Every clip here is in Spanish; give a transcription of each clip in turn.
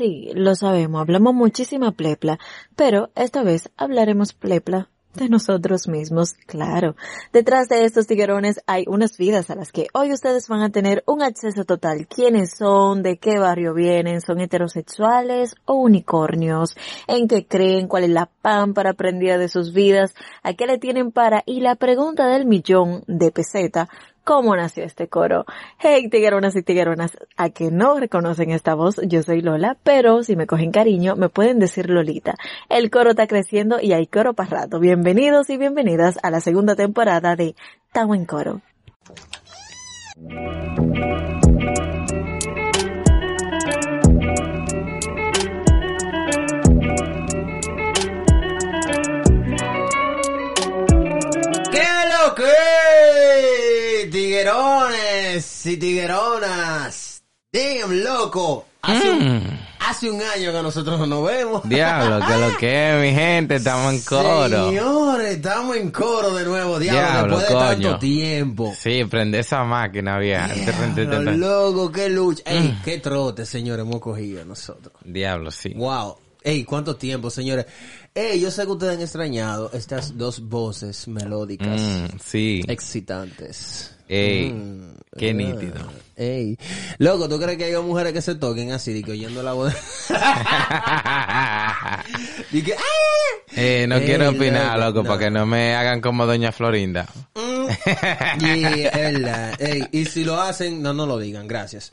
Sí, lo sabemos, hablamos muchísima plepla, pero esta vez hablaremos plepla de nosotros mismos, claro. Detrás de estos tiguerones hay unas vidas a las que hoy ustedes van a tener un acceso total. ¿Quiénes son? ¿De qué barrio vienen? ¿Son heterosexuales o unicornios? ¿En qué creen? ¿Cuál es la pámpara prendida de sus vidas? ¿A qué le tienen para? Y la pregunta del millón de peseta, cómo nació este coro. Hey, tigueronas y tigueronas, a que no reconocen esta voz, yo soy Lola, pero si me cogen cariño, me pueden decir Lolita. El coro está creciendo y hay coro para rato. Bienvenidos y bienvenidas a la segunda temporada de Tao en Coro. Tiguerones y tigueronas. Damn, loco. Hace, un, hace un año que nosotros no nos vemos. Diablo, que lo que es, mi gente, estamos en coro. Señores, estamos en coro de nuevo, diablo, Diablo, después de tanto tiempo. Sí, prende esa máquina, vieja. Diablo, loco, qué lucha. Ey, qué trote, señores, hemos cogido nosotros. Diablo, sí. Wow. Ey, cuánto tiempo, señores. Ey, yo sé que ustedes han extrañado estas dos voces melódicas, Mm, sí. excitantes. Ey, Mm, qué ah, nítido. Ey. Loco, ¿tú crees que hay mujeres que se toquen así, que oyendo la voz? y que, ¡ay! eh, no Ey, quiero opinar, loco, loco, no. para que no me hagan como Doña Florinda. Mm. Verdad. Ey, y si lo hacen, no, no lo digan, gracias.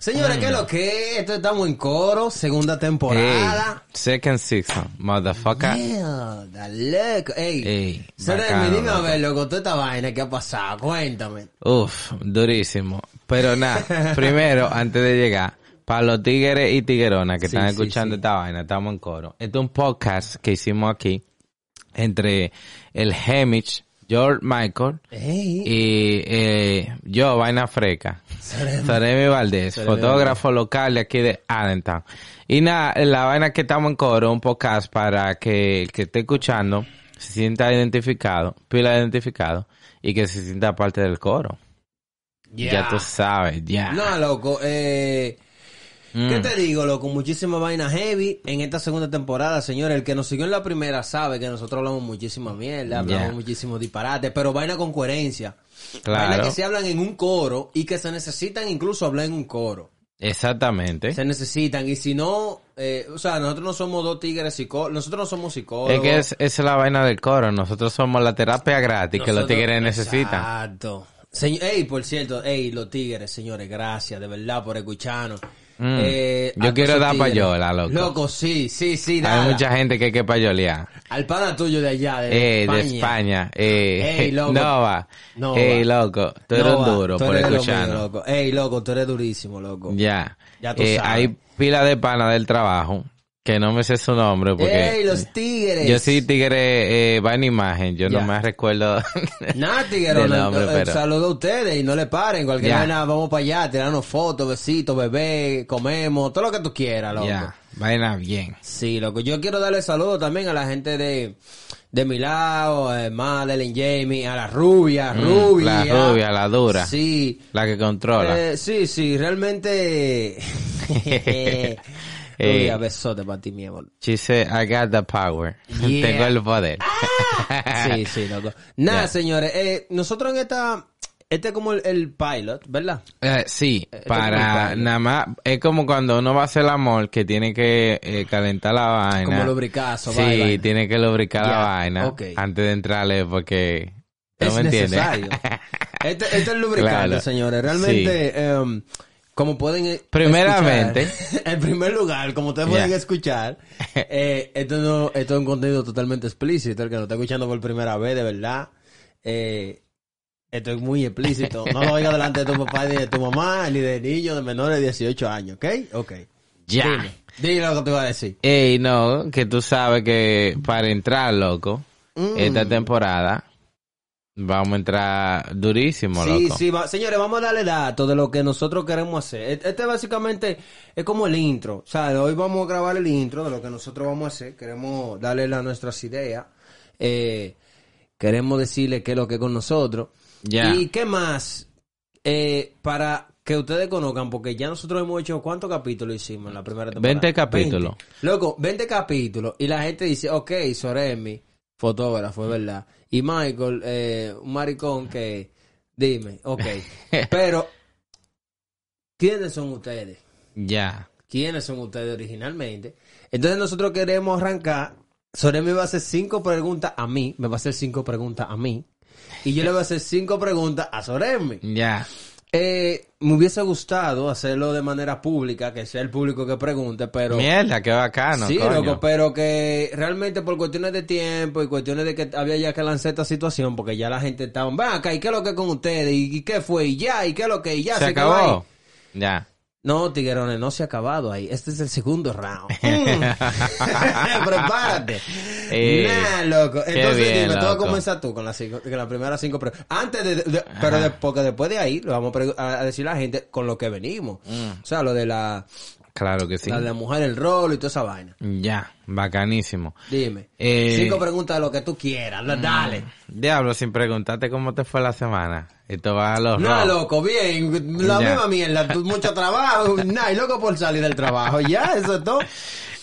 Señores, ¿qué es lo que es? Esto estamos en coro, segunda Ey, temporada. second season, motherfucker. Mierda, loco. Ey, Ey, bacano, dime a ver, loco, toda esta vaina que ha pasado, cuéntame. Uf, durísimo. Pero nada, primero, antes de llegar, para los tigres y tigueronas que Sí, están sí, escuchando sí. esta vaina, estamos en coro. Este es un podcast que hicimos aquí entre el Hemich, George Michael Ey, y eh, yo, Vaina Freca. Saremi Valdés, fotógrafo local de aquí de Allentown. Y nada, la vaina que estamos en coro, un podcast para que el que esté escuchando se sienta identificado, pila identificado, y que se sienta parte del coro. Yeah. Ya tú sabes, ya. No, loco, eh... Mm. ¿Qué te digo, loco? Muchísima vaina heavy en esta segunda temporada, señores. El que nos siguió en la primera sabe que nosotros hablamos muchísima mierda, hablamos Yeah. muchísimo disparate, pero vaina con coherencia. Claro. Vaina que se hablan en un coro y que se necesitan incluso hablar en un coro. Exactamente. Se necesitan y si no, eh, o sea, nosotros no somos dos tigres psicólogos, nosotros no somos psicólogos. Es que es, esa es la vaina del coro. Nosotros somos la terapia gratis que los tigres necesitan. Exacto. Señor, ey, por cierto, ey, los tigres, señores, gracias de verdad por escucharnos. Mm. Eh, Yo quiero dar payola, loco. Loco, sí, sí, sí, Hay dala. mucha gente que hay que payolear. Al pana tuyo de allá, de, Eh, España. de España. Eh, Ey, loco. Nova. Nova. Ey, loco. Tú eres Nova, duro tú por eres escucharnos. mío, loco. Ey, loco, tú eres durísimo, loco. Ya. Ya tú Eh, sabes. hay pila de pana del trabajo que no me sé su nombre porque Ey, los tigres. yo sí tigre eh, va en imagen, yo Ya. no me recuerdo. Nada, no, nombre, eh, pero- saludo a ustedes y no le paren. Cualquier vaina, vamos para allá, tirarnos fotos, besitos, bebé, comemos, todo lo que tú quieras, loco. ya, vaina bien. Sí, loco. Yo quiero darle saludos también a la gente de, de mi lado, a Madeleine, Jamie, a la rubia, Mm, rubia. La rubia, la dura, Sí. la que controla. Eh, sí, sí, realmente. Eh. Besote para ti, mi amor. She said, I got the power. Yeah. Tengo el poder. Sí, sí, loco. Nada, Ya. señores, eh, nosotros en esta, este es como el, el pilot, ¿verdad? Eh, sí, es para complicado. nada más, es como cuando uno va a hacer el amor que tiene que eh, calentar la vaina. Como lubricazo, Sí, vaina, tiene que lubricar la vaina ok. antes de entrarle porque... ¿No es me entiendes? necesario. Este, este es el lubricante, Claro. señores. Realmente, em, como pueden eh, Primeramente. escuchar, en primer lugar, como ustedes pueden escuchar, eh, esto, no, esto es un contenido totalmente explícito. El que lo está escuchando por primera vez, de verdad, eh, esto es muy explícito. No lo oiga delante de tu papá, ni de tu mamá, ni de niños de menores de 18 años, ¿ok? Ok. Ya. Dime lo que te iba a decir. Ey, no, que tú sabes que para entrar, loco, Mm. esta temporada, vamos a entrar durísimo, Sí, loco. sí, va- señores, vamos a darle datos de lo que nosotros queremos hacer. E- Este básicamente es como el intro. O sea, hoy vamos a grabar el intro de lo que nosotros vamos a hacer. Queremos darle nuestras ideas. Eh, queremos decirle qué es lo que es con nosotros. Ya. ¿Y qué más? Eh, para que ustedes conozcan, porque ya nosotros hemos hecho, ¿cuántos capítulos hicimos en la primera temporada? 20 capítulos. 20. Loco, 20 capítulos, y la gente dice, ok, Soremi, fotógrafo, es verdad. Y Michael, eh, un maricón que, dime, ok. Pero, ¿quiénes son ustedes? Ya. quiénes son ustedes originalmente. Entonces nosotros queremos arrancar. Soremi va a hacer cinco preguntas a mí, me va a hacer cinco preguntas a mí. Y yo le voy a hacer cinco preguntas a Soremi. Ya. Eh, me hubiese gustado hacerlo de manera pública, que sea el público que pregunte, pero... Mierda, qué bacano, sí, coño. loco, pero que realmente por cuestiones de tiempo y cuestiones de que había ya que lanzar esta situación, porque ya la gente estaba, va acá, ¿y qué es lo que con ustedes? ¿Y, qué fue? ¿Y ya? ¿Y qué es lo que? ¿Y ya? Se ahí? acabó. Ya. No, tiguerones, no se ha acabado ahí. Este es el segundo round. Mm. Prepárate. Eh, nah, loco. Entonces, bien, dime, tú vas a loco. comenzar tú con las las primeras cinco preguntas. Antes de, de- pero de- porque después de ahí, lo vamos a decir a la gente con lo que venimos. O sea, lo de la, Claro que Mm. sí. la de la mujer, el rol y toda esa vaina. Ya. Bacanísimo. Dime. Eh, mm. Cinco preguntas de lo que tú quieras. la- Dale. Diablo, sin preguntarte cómo te fue la semana. Esto va a los No, rojos. loco, bien. La Ya. misma mierda. Mucho trabajo. Nah, y loco por salir del trabajo. Ya, eso es todo.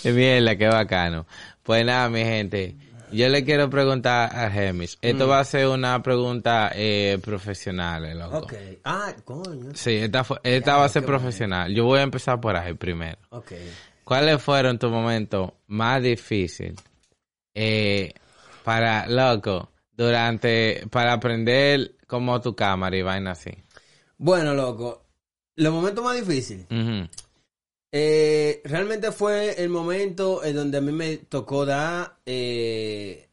Mierda, qué bacano. Pues nada, mi gente. Yo le quiero preguntar a Gemis. Mm. Esto va a ser una pregunta eh, profesional, eh, loco. Ok. Ah, coño. Sí, esta, fue- esta va a ser profesional. Yo voy a empezar por ahí primero. Ok. ¿Cuáles fueron tus momentos más difíciles eh, para, loco, durante, para aprender como tu cámara y vaina así? Bueno, loco. Los momentos más difíciles. Ujú. Eh, realmente fue el momento en donde a mí me tocó dar. eh,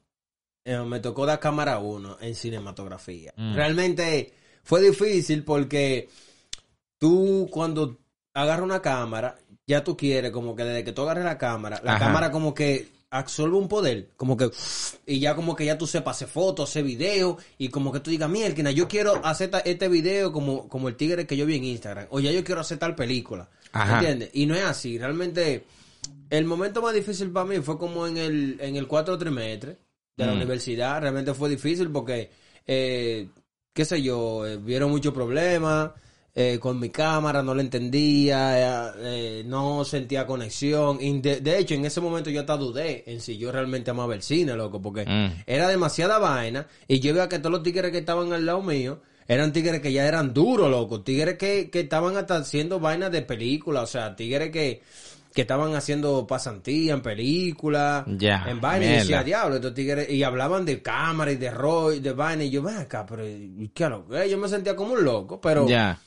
eh, me tocó dar cámara 1 en cinematografía. Mm. Realmente fue difícil porque tú, cuando agarras una cámara, ya tú quieres, como que desde que tú agarres la cámara, la Ajá. cámara como que absorbe un poder, como que, y ya como que ya tú sepas hacer fotos, hacer videos, y como que tú digas, mierda, yo quiero hacer este video como, como el tigre que yo vi en Instagram, o ya yo quiero hacer tal película, Ajá. ¿entiendes? Y no es así, realmente, el momento más difícil para mí fue como en el, en el cuatro trimestre de la Mm. universidad, realmente fue difícil porque, eh, qué sé yo, eh, vieron muchos problemas, eh, con mi cámara, no la entendía, eh, eh, no sentía conexión. De hecho, en ese momento yo hasta dudé en si yo realmente amaba el cine, loco, porque Mm. era demasiada vaina. Y yo veía que todos los tigres que estaban al lado mío eran tigres que ya eran duros, loco. Tigres que, que estaban hasta haciendo vainas de película, o sea, tigres que, que estaban haciendo pasantía en película, Ya, en vaina. Y decía, diablo, estos tigres, y hablaban de cámara y de rollo, de vaina. Y yo, ven acá, pero, ¿y ¿qué lo que? Yo me sentía como un loco, pero. Ya.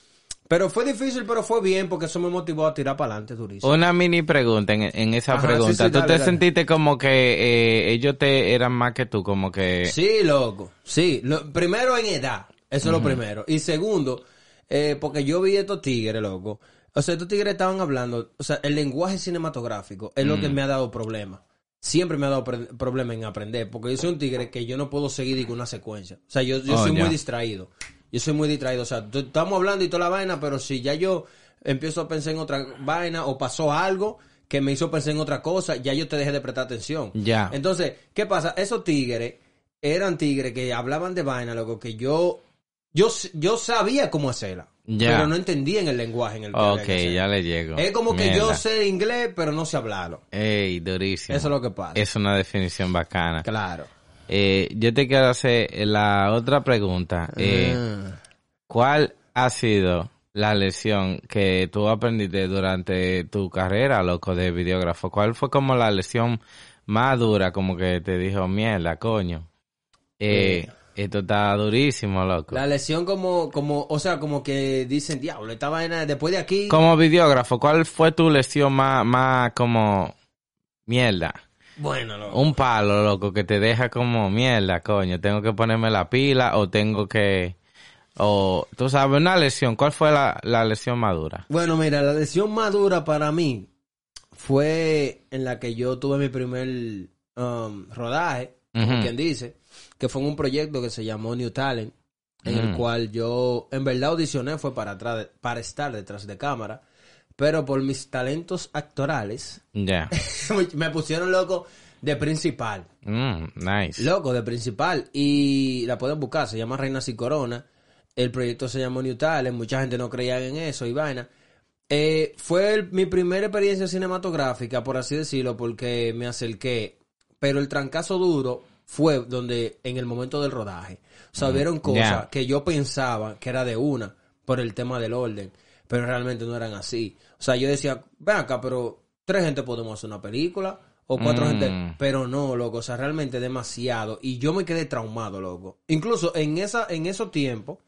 Pero fue difícil, pero fue bien porque eso me motivó a tirar para adelante durísimo. Una mini pregunta en, en esa Ajá, pregunta. sí, sí, ¿Tú dale, te dale. sentiste como que eh, ellos te eran más que tú? Como que... Sí, loco. Sí. Lo- primero en edad. Eso es lo primero. Y segundo, eh, porque yo vi estos tigres, loco. O sea, estos tigres estaban hablando. O sea, el lenguaje cinematográfico es lo que me ha dado problemas. Siempre me ha dado problema en aprender. Porque yo soy un tigre que yo no puedo seguir una secuencia. O sea, yo, yo Oh, soy muy distraído. Yo soy muy distraído. O sea, estamos hablando y toda la vaina, pero si ya yo empiezo a pensar en otra vaina o pasó algo que me hizo pensar en otra cosa, ya yo te dejé de prestar atención. Ya. Entonces, ¿qué pasa? Esos tigres eran tigres que hablaban de vaina, loco, que yo, yo, yo sabía cómo hacerla. Ya. Pero no entendía en el lenguaje en el que Ok, ya le llego. Es como que yo sé inglés, pero no sé hablarlo. Ey, durísimo. Eso es lo que pasa. Es una definición bacana. Claro. Eh, yo te quiero hacer la otra pregunta. Eh, Ah. ¿Cuál ha sido la lección que tú aprendiste durante tu carrera, loco, de videógrafo? ¿Cuál fue como la lección más dura, como que te dijo, mierda, coño? Eh, esto está durísimo, loco. La lesión como, como, o sea, como que dicen, diablo, esta vaina, después de aquí... Como videógrafo, ¿cuál fue tu lección más, más como mierda? Bueno, loco. Un palo, loco, que te deja como mierda, coño. Tengo que ponerme la pila o tengo que... O, tú sabes, una lesión. ¿Cuál fue la, la lesión más dura? Bueno, mira, la lesión más dura para mí fue en la que yo tuve mi primer um, rodaje, como Ujú. quien dice, que fue en un proyecto que se llamó New Talent, en el Mm. cual yo en verdad audicioné fue para, atrás de- para estar detrás de cámara, pero por mis talentos actorales Ya. me pusieron loco de principal. Mm, nice. Loco, de principal. Y la pueden buscar, se llama Reinas y Corona. El proyecto se llamó New Talent, mucha gente no creía en eso y vaina. Eh, fue el- mi primera experiencia cinematográfica, por así decirlo, porque me acerqué. Pero el trancazo duro fue donde, en el momento del rodaje. O sea, vieron cosas ya. que yo pensaba que era de una por el tema del orden, pero realmente no eran así. O sea, yo decía, ven acá, pero tres gente podemos hacer una película o cuatro Mm. gente, pero no, loco, o sea, realmente demasiado y yo me quedé traumado, loco. Incluso en esa en esos tiempos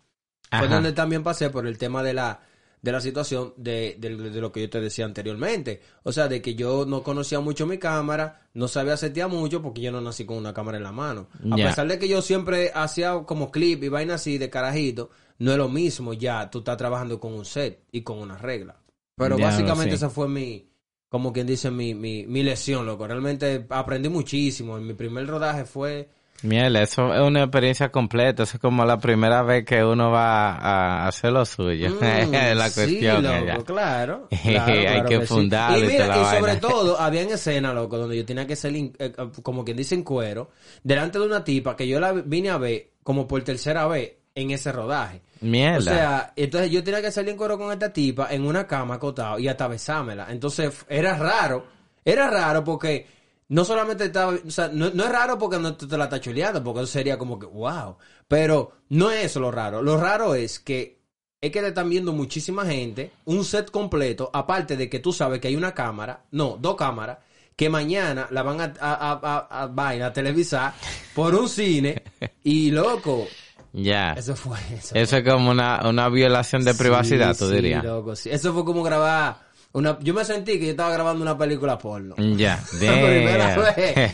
fue donde también pasé por el tema de la de la situación de, de- de lo que yo te decía anteriormente. O sea, de que yo no conocía mucho mi cámara, no sabía setear mucho porque yo no nací con una cámara en la mano. A pesar de que yo siempre hacía como clip y vaina así de carajito, no es lo mismo ya tú estás trabajando con un set y con una regla. Pero básicamente esa fue mi, como quien dice, mi, mi, mi lesión, loco. Realmente aprendí muchísimo. En mi primer rodaje fue... Miel, eso es una experiencia completa. Eso es como la primera vez que uno va a hacer lo suyo. Mm, la cuestión. sí, loco, claro. Hay claro, que sí. fundarlo Y y mira, la y sobre todo, había en escena, loco, donde yo tenía que ser, eh, como quien dice, en cuero, delante de una tipa que yo la vine a ver como por tercera vez en ese rodaje. Mierda. O sea, entonces yo tenía que salir en cuero con esta tipa en una cama acotado y hasta besármela. Entonces era raro, era raro porque no solamente estaba, o sea, no, no es raro porque no te, te la está chuleando, porque eso sería como que, wow. Pero no es eso lo raro. Lo raro es que es que te están viendo muchísima gente, un set completo, aparte de que tú sabes que hay una cámara, no, dos cámaras, que mañana la van a, a, a, a- a- televisar por un cine y loco, ya. eso fue eso. Eso es como una, una violación de privacidad, Sí, tú sí, dirías. loco, sí. Eso fue como grabar una... Yo me sentí que yo estaba grabando una película porno. Ya. Vez.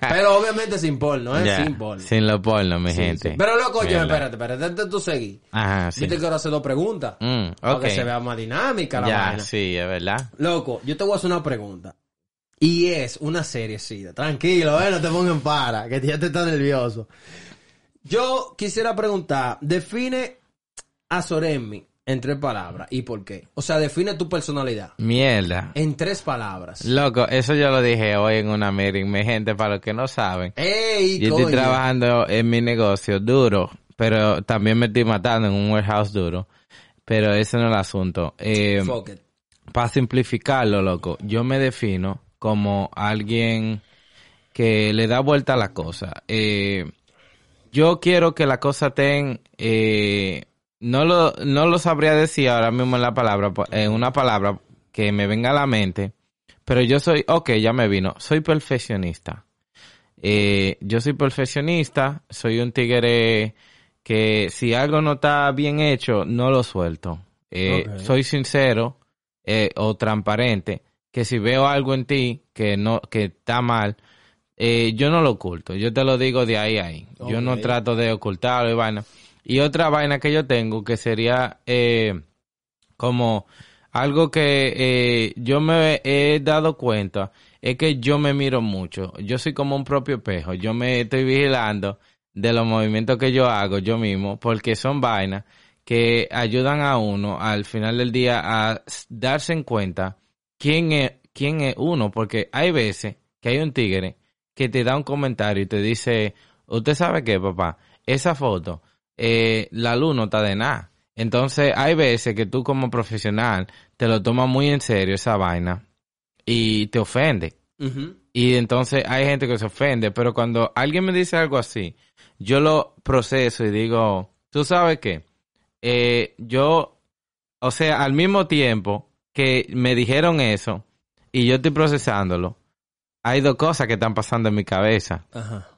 Pero obviamente sin porno, ¿eh? Sin porno. Sin lo porno, mi Sí, gente. sí. Pero loco, Mierda. espérate, espérate, de tú seguir. Ajá, sí. Yo te quiero hacer dos preguntas. Mm, Para ok. que se vea más dinámica la Ya, sí, es verdad. Loco, yo te voy a hacer una pregunta. Y es una serie, sí. Tranquilo, eh, no te pongan para, que ya te está nervioso. Yo quisiera preguntar, define a Soremi en tres palabras. ¿Y por qué? O sea, define tu personalidad. Mierda. En tres palabras. Loco, eso yo lo dije hoy en una meeting, mi gente, para los que no saben. ¡Ey, Yo coño! estoy trabajando en mi negocio duro, pero también me estoy matando en un warehouse duro. Pero ese no es el asunto. Eh, Fuck it. para simplificarlo, loco, yo me defino como alguien que le da vuelta a la cosa. Eh, yo quiero que la cosa estén, eh, no lo, no lo sabría decir ahora mismo en la palabra, en una palabra que me venga a la mente, pero yo soy, ok, ya me vino, soy perfeccionista. Eh, yo soy perfeccionista, soy un tigre que si algo no está bien hecho, no lo suelto. Eh. Soy sincero eh, o transparente, que si veo algo en ti que no que está mal, yo no lo oculto, yo te lo digo de ahí a ahí. Yo no trato de ocultarlo y vaina. Y otra vaina que yo tengo que sería eh, como algo que eh, yo me he dado cuenta es que yo me miro mucho. Yo soy como un propio espejo. Yo me estoy vigilando de los movimientos que yo hago yo mismo porque son vainas que ayudan a uno al final del día a darse en cuenta quién es, quién es uno. Porque hay veces que hay un tigre que te da un comentario y te dice, usted sabe qué, papá, esa foto, eh, la luz no está de nada. Entonces hay veces que tú como profesional te lo tomas muy en serio esa vaina y te ofende. Y entonces hay gente que se ofende, pero cuando alguien me dice algo así, yo lo proceso y digo, tú sabes qué, Eh, yo, o sea, al mismo tiempo que me dijeron eso y yo estoy procesándolo, hay dos cosas que están pasando en mi cabeza. Ajá.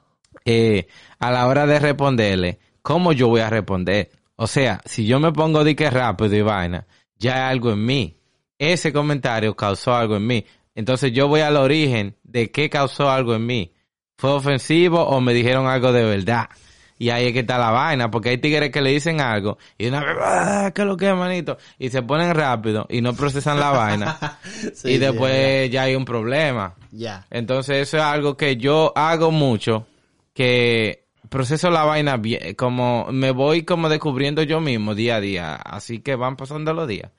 Eh, a la hora de responderle, ¿cómo yo voy a responder? O sea, si yo me pongo de que rápido y vaina, ya hay algo en mí. Ese comentario causó algo en mí. Entonces yo voy al origen de qué causó algo en mí. ¿Fue ofensivo o me dijeron algo de verdad? Y ahí es que está la vaina, porque hay tigres que le dicen algo y una vez, "Ah, ¿qué es lo que es, manito? Y se ponen rápido y no procesan la vaina. Sí, y después ya hay un problema. Ya. Entonces eso es algo que yo hago mucho, que proceso la vaina bien, como me voy como descubriendo yo mismo día a día, así que van pasando los días.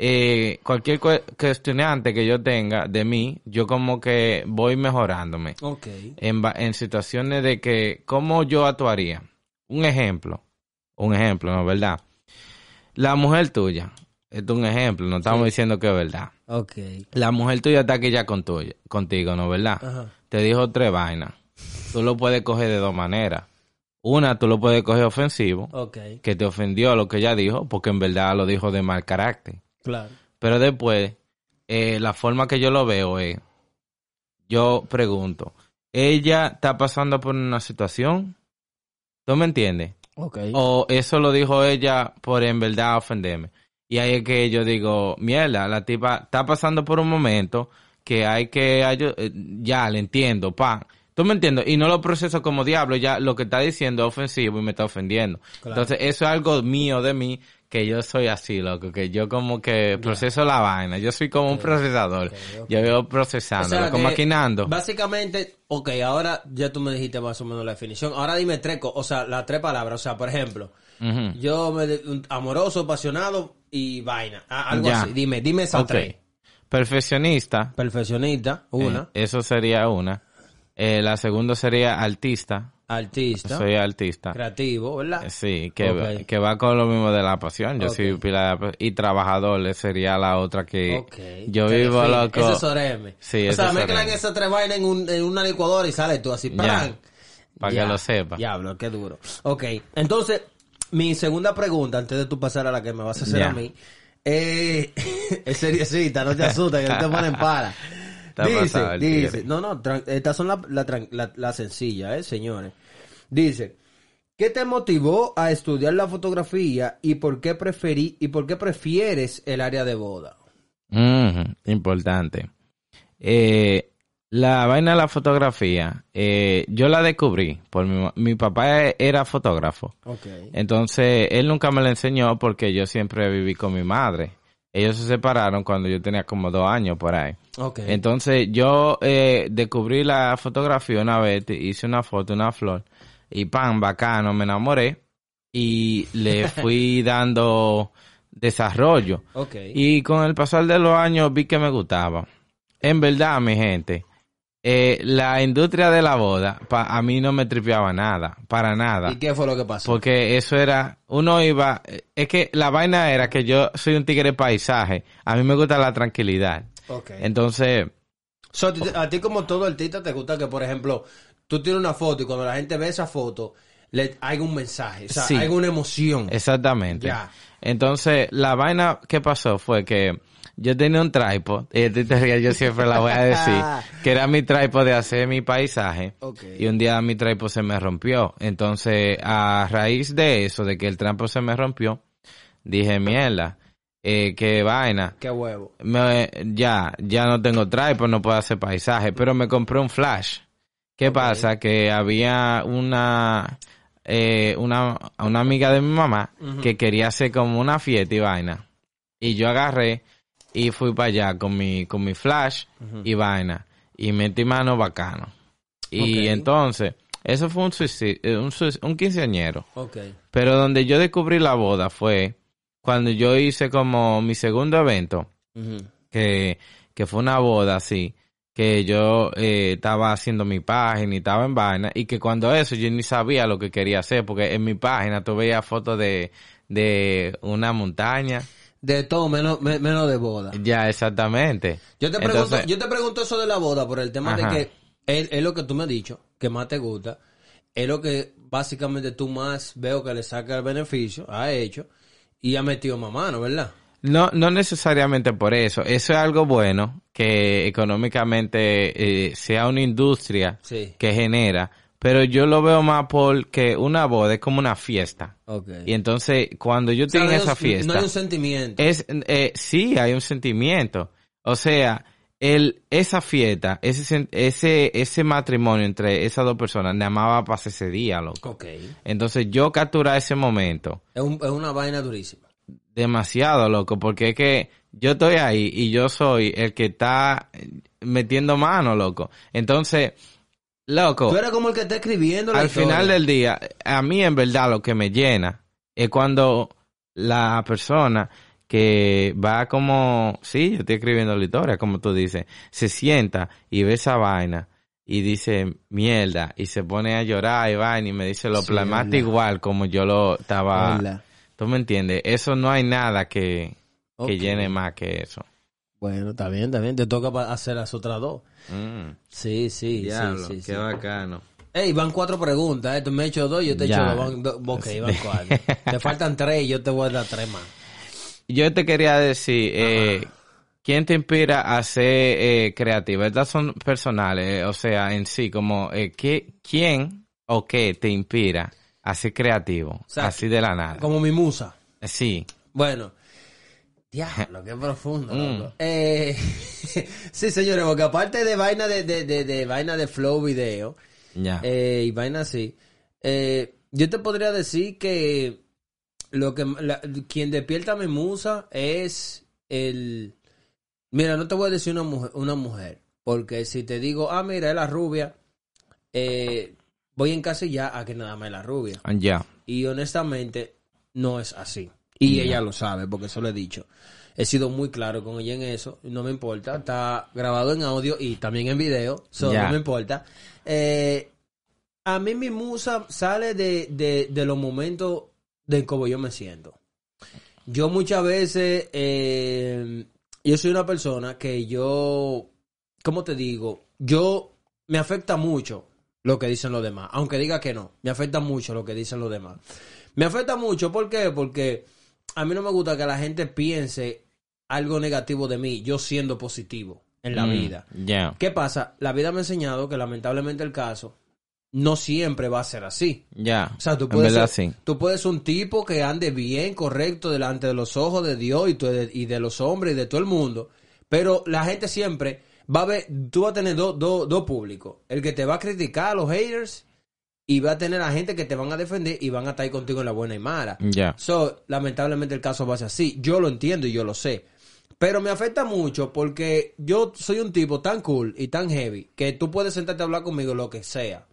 Eh, cualquier cue- cuestionante que yo tenga de mí, yo como que voy mejorándome Ok. en, en situaciones de que, ¿cómo yo actuaría? Un ejemplo, un ejemplo, ¿no? ¿Verdad? La mujer tuya, esto es un ejemplo, no estamos diciendo que es verdad. Ok. La mujer tuya está aquí ya con tuya, contigo, ¿no? ¿Verdad? Ajá. Te dijo tres vainas. Tú lo puedes coger de dos maneras. Una, tú lo puedes coger ofensivo, que te ofendió lo que ella dijo, porque en verdad lo dijo de mal carácter. Claro. Pero después, eh, la forma que yo lo veo es, yo pregunto, ¿ella está pasando por una situación? ¿Tú me entiendes? O eso lo dijo ella por en verdad ofenderme. Y ahí es que yo digo, mierda, la tipa está pasando por un momento que hay que eh, ya le entiendo, pa. ¿Tú me entiendes? Y no lo proceso como diablo, ya lo que está diciendo es ofensivo y me está ofendiendo. Claro. Entonces, eso es algo mío de mí, que yo soy así, loco, que yo como que proceso la vaina. Yo soy como un procesador. Yo veo O procesando, sea, como maquinando. Básicamente, ok, ahora ya tú me dijiste más o menos la definición. Ahora dime tres, co- o sea, las tres palabras. O sea, por ejemplo, yo me amoroso, apasionado y vaina. Algo así. Dime, dime esas tres. Perfeccionista. Perfeccionista, una. Eh, eso sería una. Eh, la segunda sería artista. Artista. Soy artista. Creativo, ¿verdad? Sí, que, que va con lo mismo de la pasión. Yo soy pila de- y trabajador sería la otra que Ok. yo vivo define. loco. Ese es Oreme. Sí, o sea, mezclan esas tres vainas en, un- en una licuadora y sale tú así. Ya. ¡pran! Pa' que lo sepa. Diablo, qué duro. Ok, entonces, mi segunda pregunta, antes de tú pasar a la que me vas a hacer Ya. a mí, eh, es seriecita, no te asustes, que no te ponen para. Está Dice, pasado dice, no, no, estas son las la, la, la sencilla, eh, señores. Dice, ¿qué te motivó a estudiar la fotografía y por qué preferí y por qué prefieres el área de boda? Ujú, importante. Eh, la vaina de la fotografía, eh, yo la descubrí por mi, mi papá e- era fotógrafo. Ok. Entonces, él nunca me la enseñó porque yo siempre viví con mi madre. Ellos se separaron cuando yo tenía como dos años por ahí. Entonces, yo eh, descubrí la fotografía una vez, hice una foto, una flor, y pan, bacano, me enamoré y le fui dando desarrollo. Y con el pasar de los años vi que me gustaba. En verdad, mi gente, eh, la industria de la boda, pa- a mí no me tripeaba nada, para nada. ¿Y qué fue lo que pasó? Porque eso era, uno iba, eh, es que la vaina era que yo soy un tigre paisaje, a mí me gusta la tranquilidad. Ok. Entonces, So, a ti- como todo artista te gusta que, por ejemplo, tú tienes una foto y cuando la gente ve esa foto, le hay un mensaje, o sea, Sí. hay una emoción. exactamente. Ya. Entonces, la vaina que pasó fue que yo tenía un tripod, y yo siempre la voy a decir, que era mi tripod de hacer mi paisaje. Ok. Y un día mi tripod se me rompió. Entonces, a raíz de eso, de que el tripod se me rompió, dije, mierda, eh, qué vaina. Qué huevo. Me- ya, ya no tengo tripod, no puedo hacer paisaje, pero me compré un flash. ¿Qué pasa? Que había una, eh, una, una amiga de mi mamá que quería hacer como una fiesta y vaina. Y yo agarré y fui para allá con mi, con mi flash y vaina. Y metí mano bacano. Y entonces, eso fue un, suici- eh, un, un quinceañero. Pero donde yo descubrí la boda fue cuando yo hice como mi segundo evento, que, que fue una boda así, que yo eh, estaba haciendo mi página y estaba en vaina, y que cuando eso yo ni sabía lo que quería hacer, porque en mi página tú veías fotos de, de una montaña. De todo, menos, me- menos de boda. Ya, exactamente. Yo te pregunto, Entonces, yo te pregunto eso de la boda por el tema Ajá. de que es, es lo que tú me has dicho, que más te gusta, es lo que básicamente tú más veo que le saca el beneficio, ha hecho, y ha metido más mano, ¿verdad? No, no necesariamente por eso. Eso es algo bueno, que económicamente eh, sea una industria Sí. que genera, pero yo lo veo más porque una boda es como una fiesta. Ok. Y entonces, cuando yo O sea, tengo no esa fiesta, No hay un sentimiento. es, eh, sí, hay un sentimiento. O sea, el, esa fiesta, ese, ese, ese matrimonio entre esas dos personas, nada más va a pasar ese día, loco. Ok. Entonces, yo capturar ese momento, Es, un- es una vaina durísima. demasiado, loco, porque es que yo estoy ahí y yo soy el que está metiendo mano, loco. Entonces, loco, Tú eres como el que está escribiendo la al historia. final del día, a mí en verdad lo que me llena es cuando la persona que va como, sí, yo estoy escribiendo la historia, como tú dices, se sienta y ve esa vaina y dice mierda y se pone a llorar y va y me dice lo Sí, plasmaste igual como yo lo estaba. Verdad. ¿Tú me entiendes? Eso no hay nada que, que llene más que eso. Bueno, está bien, está bien. Te toca hacer las otras dos. Mm, Sí, sí, diablo, sí, sí. qué sí. bacano. Ey, van cuatro preguntas. ¿eh? Tú me has hecho dos, yo te he hecho dos. Ok, van cuatro. te faltan tres y yo te voy a dar tres más. Yo te quería decir, eh, ¿quién te inspira a ser eh, creativo? Estas son personales, eh, o sea, en sí, como, eh, ¿qué, ¿quién o qué te inspira a ser creativo? sea, así de la nada. Como mi musa. Sí. Bueno. Diablo, qué profundo. Mm. Eh, sí, señores, porque aparte de vaina de, de, de, de vaina de flow video eh, y vaina así, eh, yo te podría decir que lo que la- quien despierta a mi musa es el mira, no te voy a decir una mujer, una mujer, porque si te digo, ah, mira, es la rubia, eh, voy en casa ya a que nada más es la rubia. ya. Y honestamente, no es así. Y ella lo sabe, porque eso lo he dicho. He sido muy claro con ella en eso, no me importa. Está grabado en audio y también en video, so no me importa. Eh, a mí mi musa sale de, de, de los momentos de cómo yo me siento. Yo muchas veces, eh, yo soy una persona que yo, ¿cómo te digo? Yo me afecta mucho lo que dicen los demás, aunque diga que no, me afecta mucho lo que dicen los demás. Me afecta mucho, ¿por qué? Porque a mí no me gusta que la gente piense algo negativo de mí, yo siendo positivo en la Mm, vida. Ya. ¿Qué pasa? La vida me ha enseñado que lamentablemente el caso no siempre va a ser así. Ya. O sea, tú puedes, verdad, ser, sí. tú puedes ser un tipo que ande bien, correcto, delante de los ojos de Dios y, de los hombres y de todo el mundo. Pero la gente siempre va a ver, tú vas a tener dos dos- dos públicos. El que te va a criticar, los haters, y va a tener a gente que te van a defender y van a estar ahí contigo en la buena y mala. Ya. So, lamentablemente el caso va a ser así. Yo lo entiendo y yo lo sé. Pero me afecta mucho porque yo soy un tipo tan cool y tan heavy que tú puedes sentarte a hablar conmigo lo que sea.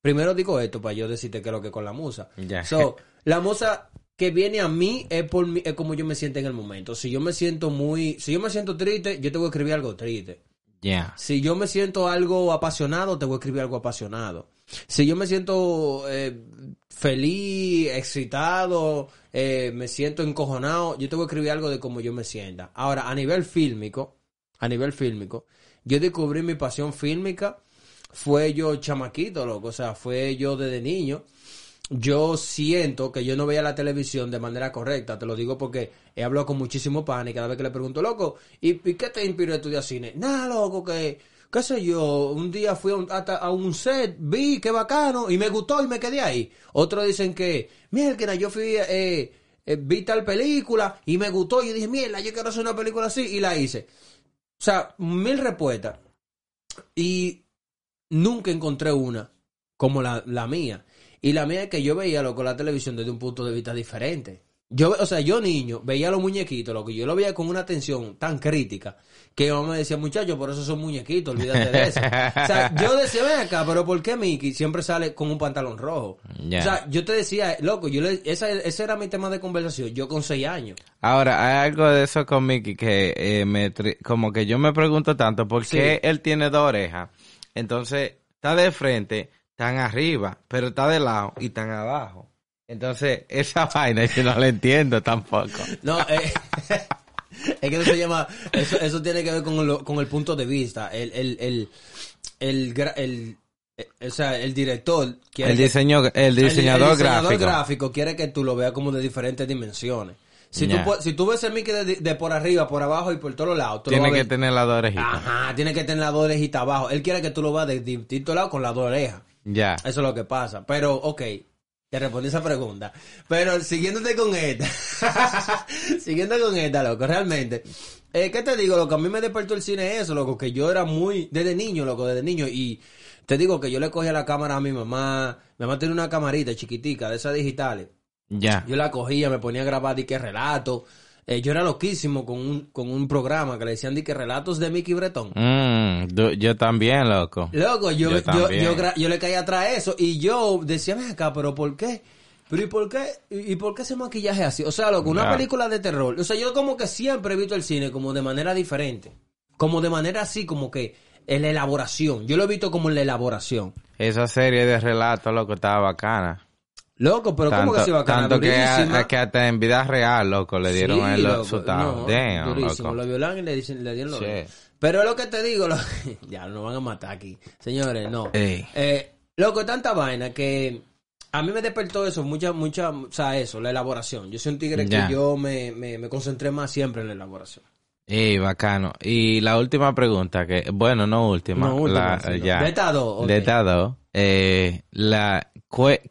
Primero digo esto para yo decirte que es lo que es con la musa. Ya. So, la musa que viene a mí es por mí, es como yo me siento en el momento. Si yo me siento muy, si yo me siento triste, yo te voy a escribir algo triste. Ya. Si yo me siento algo apasionado, te voy a escribir algo apasionado. Si yo me siento eh, feliz, excitado, eh, me siento encojonado, yo te voy a escribir algo de cómo yo me sienta. Ahora, a nivel fílmico, a nivel fílmico, yo descubrí mi pasión fílmica, fue yo chamaquito, loco, o sea, fue yo desde niño. Yo siento que yo no veía la televisión de manera correcta, te lo digo porque he hablado con muchísimo pan y cada vez que le pregunto, loco, ¿y, qué te inspiró a estudiar cine? Nada, loco, que, qué sé yo, un día fui a un, hasta a un set, vi, qué bacano, y me gustó y me quedé ahí. Otros dicen que, mierda, yo fui, eh, eh, vi tal película y me gustó y dije, mierda, yo quiero hacer una película así y la hice. O sea, mil respuestas. Y nunca encontré una como la, la mía. Y la mía es que yo veía loco la televisión desde un punto de vista diferente. Yo, o sea, yo niño veía los muñequitos, loco, yo lo veía con una atención tan crítica que mi mamá me decía, muchachos, por eso son muñequitos, olvídate de eso. o sea, yo decía, ven acá, pero ¿por qué Mickey siempre sale con un pantalón rojo? O sea, yo te decía, loco, yo le, esa, ese era mi tema de conversación, yo con seis años. Ahora, hay algo de eso con Mickey que eh, me como que yo me pregunto tanto por qué Sí. él tiene dos orejas. Entonces, está de frente, tan arriba, pero está de lado y tan abajo. Entonces, esa vaina yo no la entiendo tampoco. No, eh, es que eso se llama, eso, eso tiene que ver con, lo- con el punto de vista. El, el, el, el, eh, o sea, el director quiere El diseño, el diseñador, el diseñador gráfico. quiere que tú lo veas como de diferentes dimensiones. Si, Ya. tú, si tú ves el Mickey de, de por arriba, por abajo y por todos lados, tú lo Tiene vas a que tener las dos orejitas. Ajá, tiene que tener las dos orejitas abajo. Él quiere que tú lo veas de distintos lados con las dos orejas. Ya. Eso es lo que pasa. Pero, ok, te respondí esa pregunta. Pero siguiéndote con esta, siguiendo con esta, loco, realmente. Eh, ¿Qué te digo, loco? A mí me despertó el cine eso, loco, que yo era muy, desde niño, loco, desde niño. Y te digo que yo le cogía la cámara a mi mamá. Mi mamá tenía una camarita chiquitica, de esas digitales. Ya. Yo la cogía, me ponía a grabar dique relatos. Eh, yo era loquísimo con un, con un programa que le decían dique relatos de Mickey Breton. Mm, yo también, loco. Loco, yo, Yo yo, también. yo, le caía atrás eso y yo decía, ven acá, pero ¿por qué? Pero ¿y por qué? ¿Y por qué ese maquillaje así? O sea, loco, una película de terror. O sea, yo como que siempre he visto el cine como de manera diferente. Como de manera así, como que en la elaboración. Yo lo he visto como en la elaboración. Esa serie de relatos, loco, estaba bacana. Loco, pero ¿cómo que se va a tanto que, Durísima. a- que hasta en vida real, loco, le dieron Sí, lo- loco, su no, Damn, durísimo. loco. Lo violan y le, dicen, le dieron lo Shit. Pero lo que te digo, lo- ya nos van a matar aquí. Señores, no. Eh, loco, tanta vaina que a mí me despertó eso, mucha, mucha, o sea, eso, la elaboración. Yo soy un tigre que yo me, me, me concentré más siempre en la elaboración. Ey, bacano. Y la última pregunta, que, bueno, no última, No, última, la, sí, no. ya. De estas dos, ok. De estas dos. Eh, la,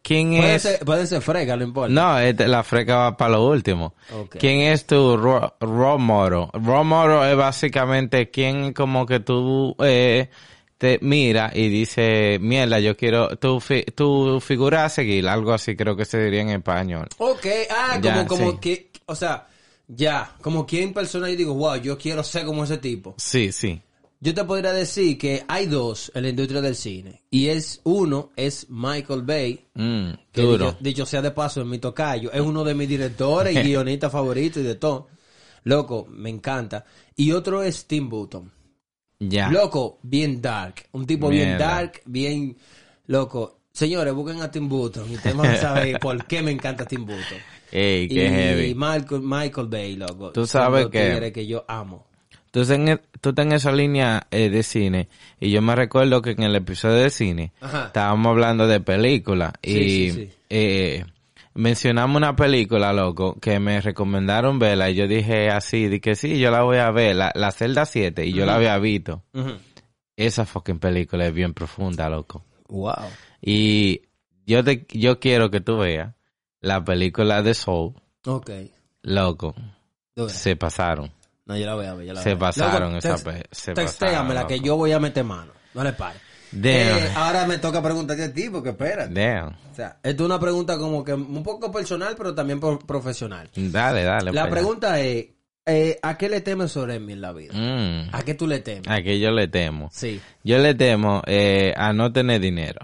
¿quién Puede es? ser, puede ser frega, no importa. No, este- la freca va para lo último. ¿Quién es tu ro- role model? Role model es básicamente quien como que tú eh, te mira y dice, mierda, yo quiero tu, fi- tu figura a seguir, algo así creo que se diría en español. Ok, ah, Ya, como, como sí. que, o sea, ya, como quien persona y digo, wow, yo quiero ser como ese tipo. Sí, sí. Yo te podría decir que hay dos en la industria del cine. Y es, uno es Michael Bay, Mm, que dicho, dicho sea de paso, es mi tocayo. Es uno de mis directores y guionistas favoritos y de todo. Loco, me encanta. Y otro es Tim Burton. Ya. Loco, bien dark. Un tipo bien dark, bien loco. Señores, busquen a Tim Burton y ustedes van a saber por qué me encanta Tim Burton. Ey, y heavy. Michael, Michael Bay, loco. Tú sabes que- que yo amo. Tú estás en, tú estás en esa línea eh, de cine y yo me recuerdo que en el episodio de cine Ajá. estábamos hablando de películas y Sí, sí, sí. eh, mencionamos una película, loco, que me recomendaron verla y yo dije así, di que sí, yo la voy a ver, la, la Celda 7 y yo la había visto. Esa fucking película es bien profunda, loco. Wow. Y yo te, yo quiero que tú veas la película de Soul, Ok. loco, se pasaron. No, yo la voy a ver. yo la Se pasaron esa pe- se pasaron, que yo voy a meter mano. No le pare. Damn. Eh, ahora me toca preguntarte a ti, porque espérate. Damn. O sea, esto es una pregunta como que un poco personal, pero también pro- profesional. Dale, dale. La allá. pregunta es, eh, ¿a qué le temes sobre mí en la vida? Mm, ¿A qué tú le temes? a que yo le temo. Sí. Yo le temo eh, a no tener dinero.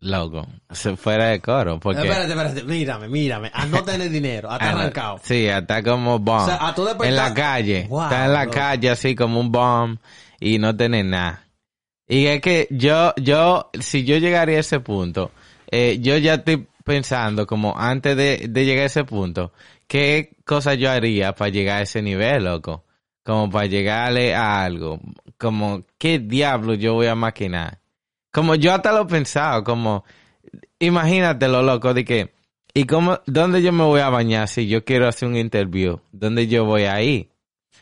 Loco. Se fuera de coro. Porque Espérate, espérate, mírame, mírame. A no tener dinero, a estar Ah, arrancado. Sí, está como bomb. O sea, a tú despertar- En la calle. Wow, está en la calle así como un bomb y no tener nada. Y es que yo, yo, si yo llegaría a ese punto, eh, yo ya estoy pensando como antes de, de llegar a ese punto, qué cosas yo haría para llegar a ese nivel, loco. Como para llegarle a algo. Como, ¿qué diablo yo voy a maquinar? Como yo hasta lo he pensado, como, imagínatelo, loco, de que, ¿y cómo, dónde yo me voy a bañar si yo quiero hacer un interview? ¿Dónde yo voy a ir?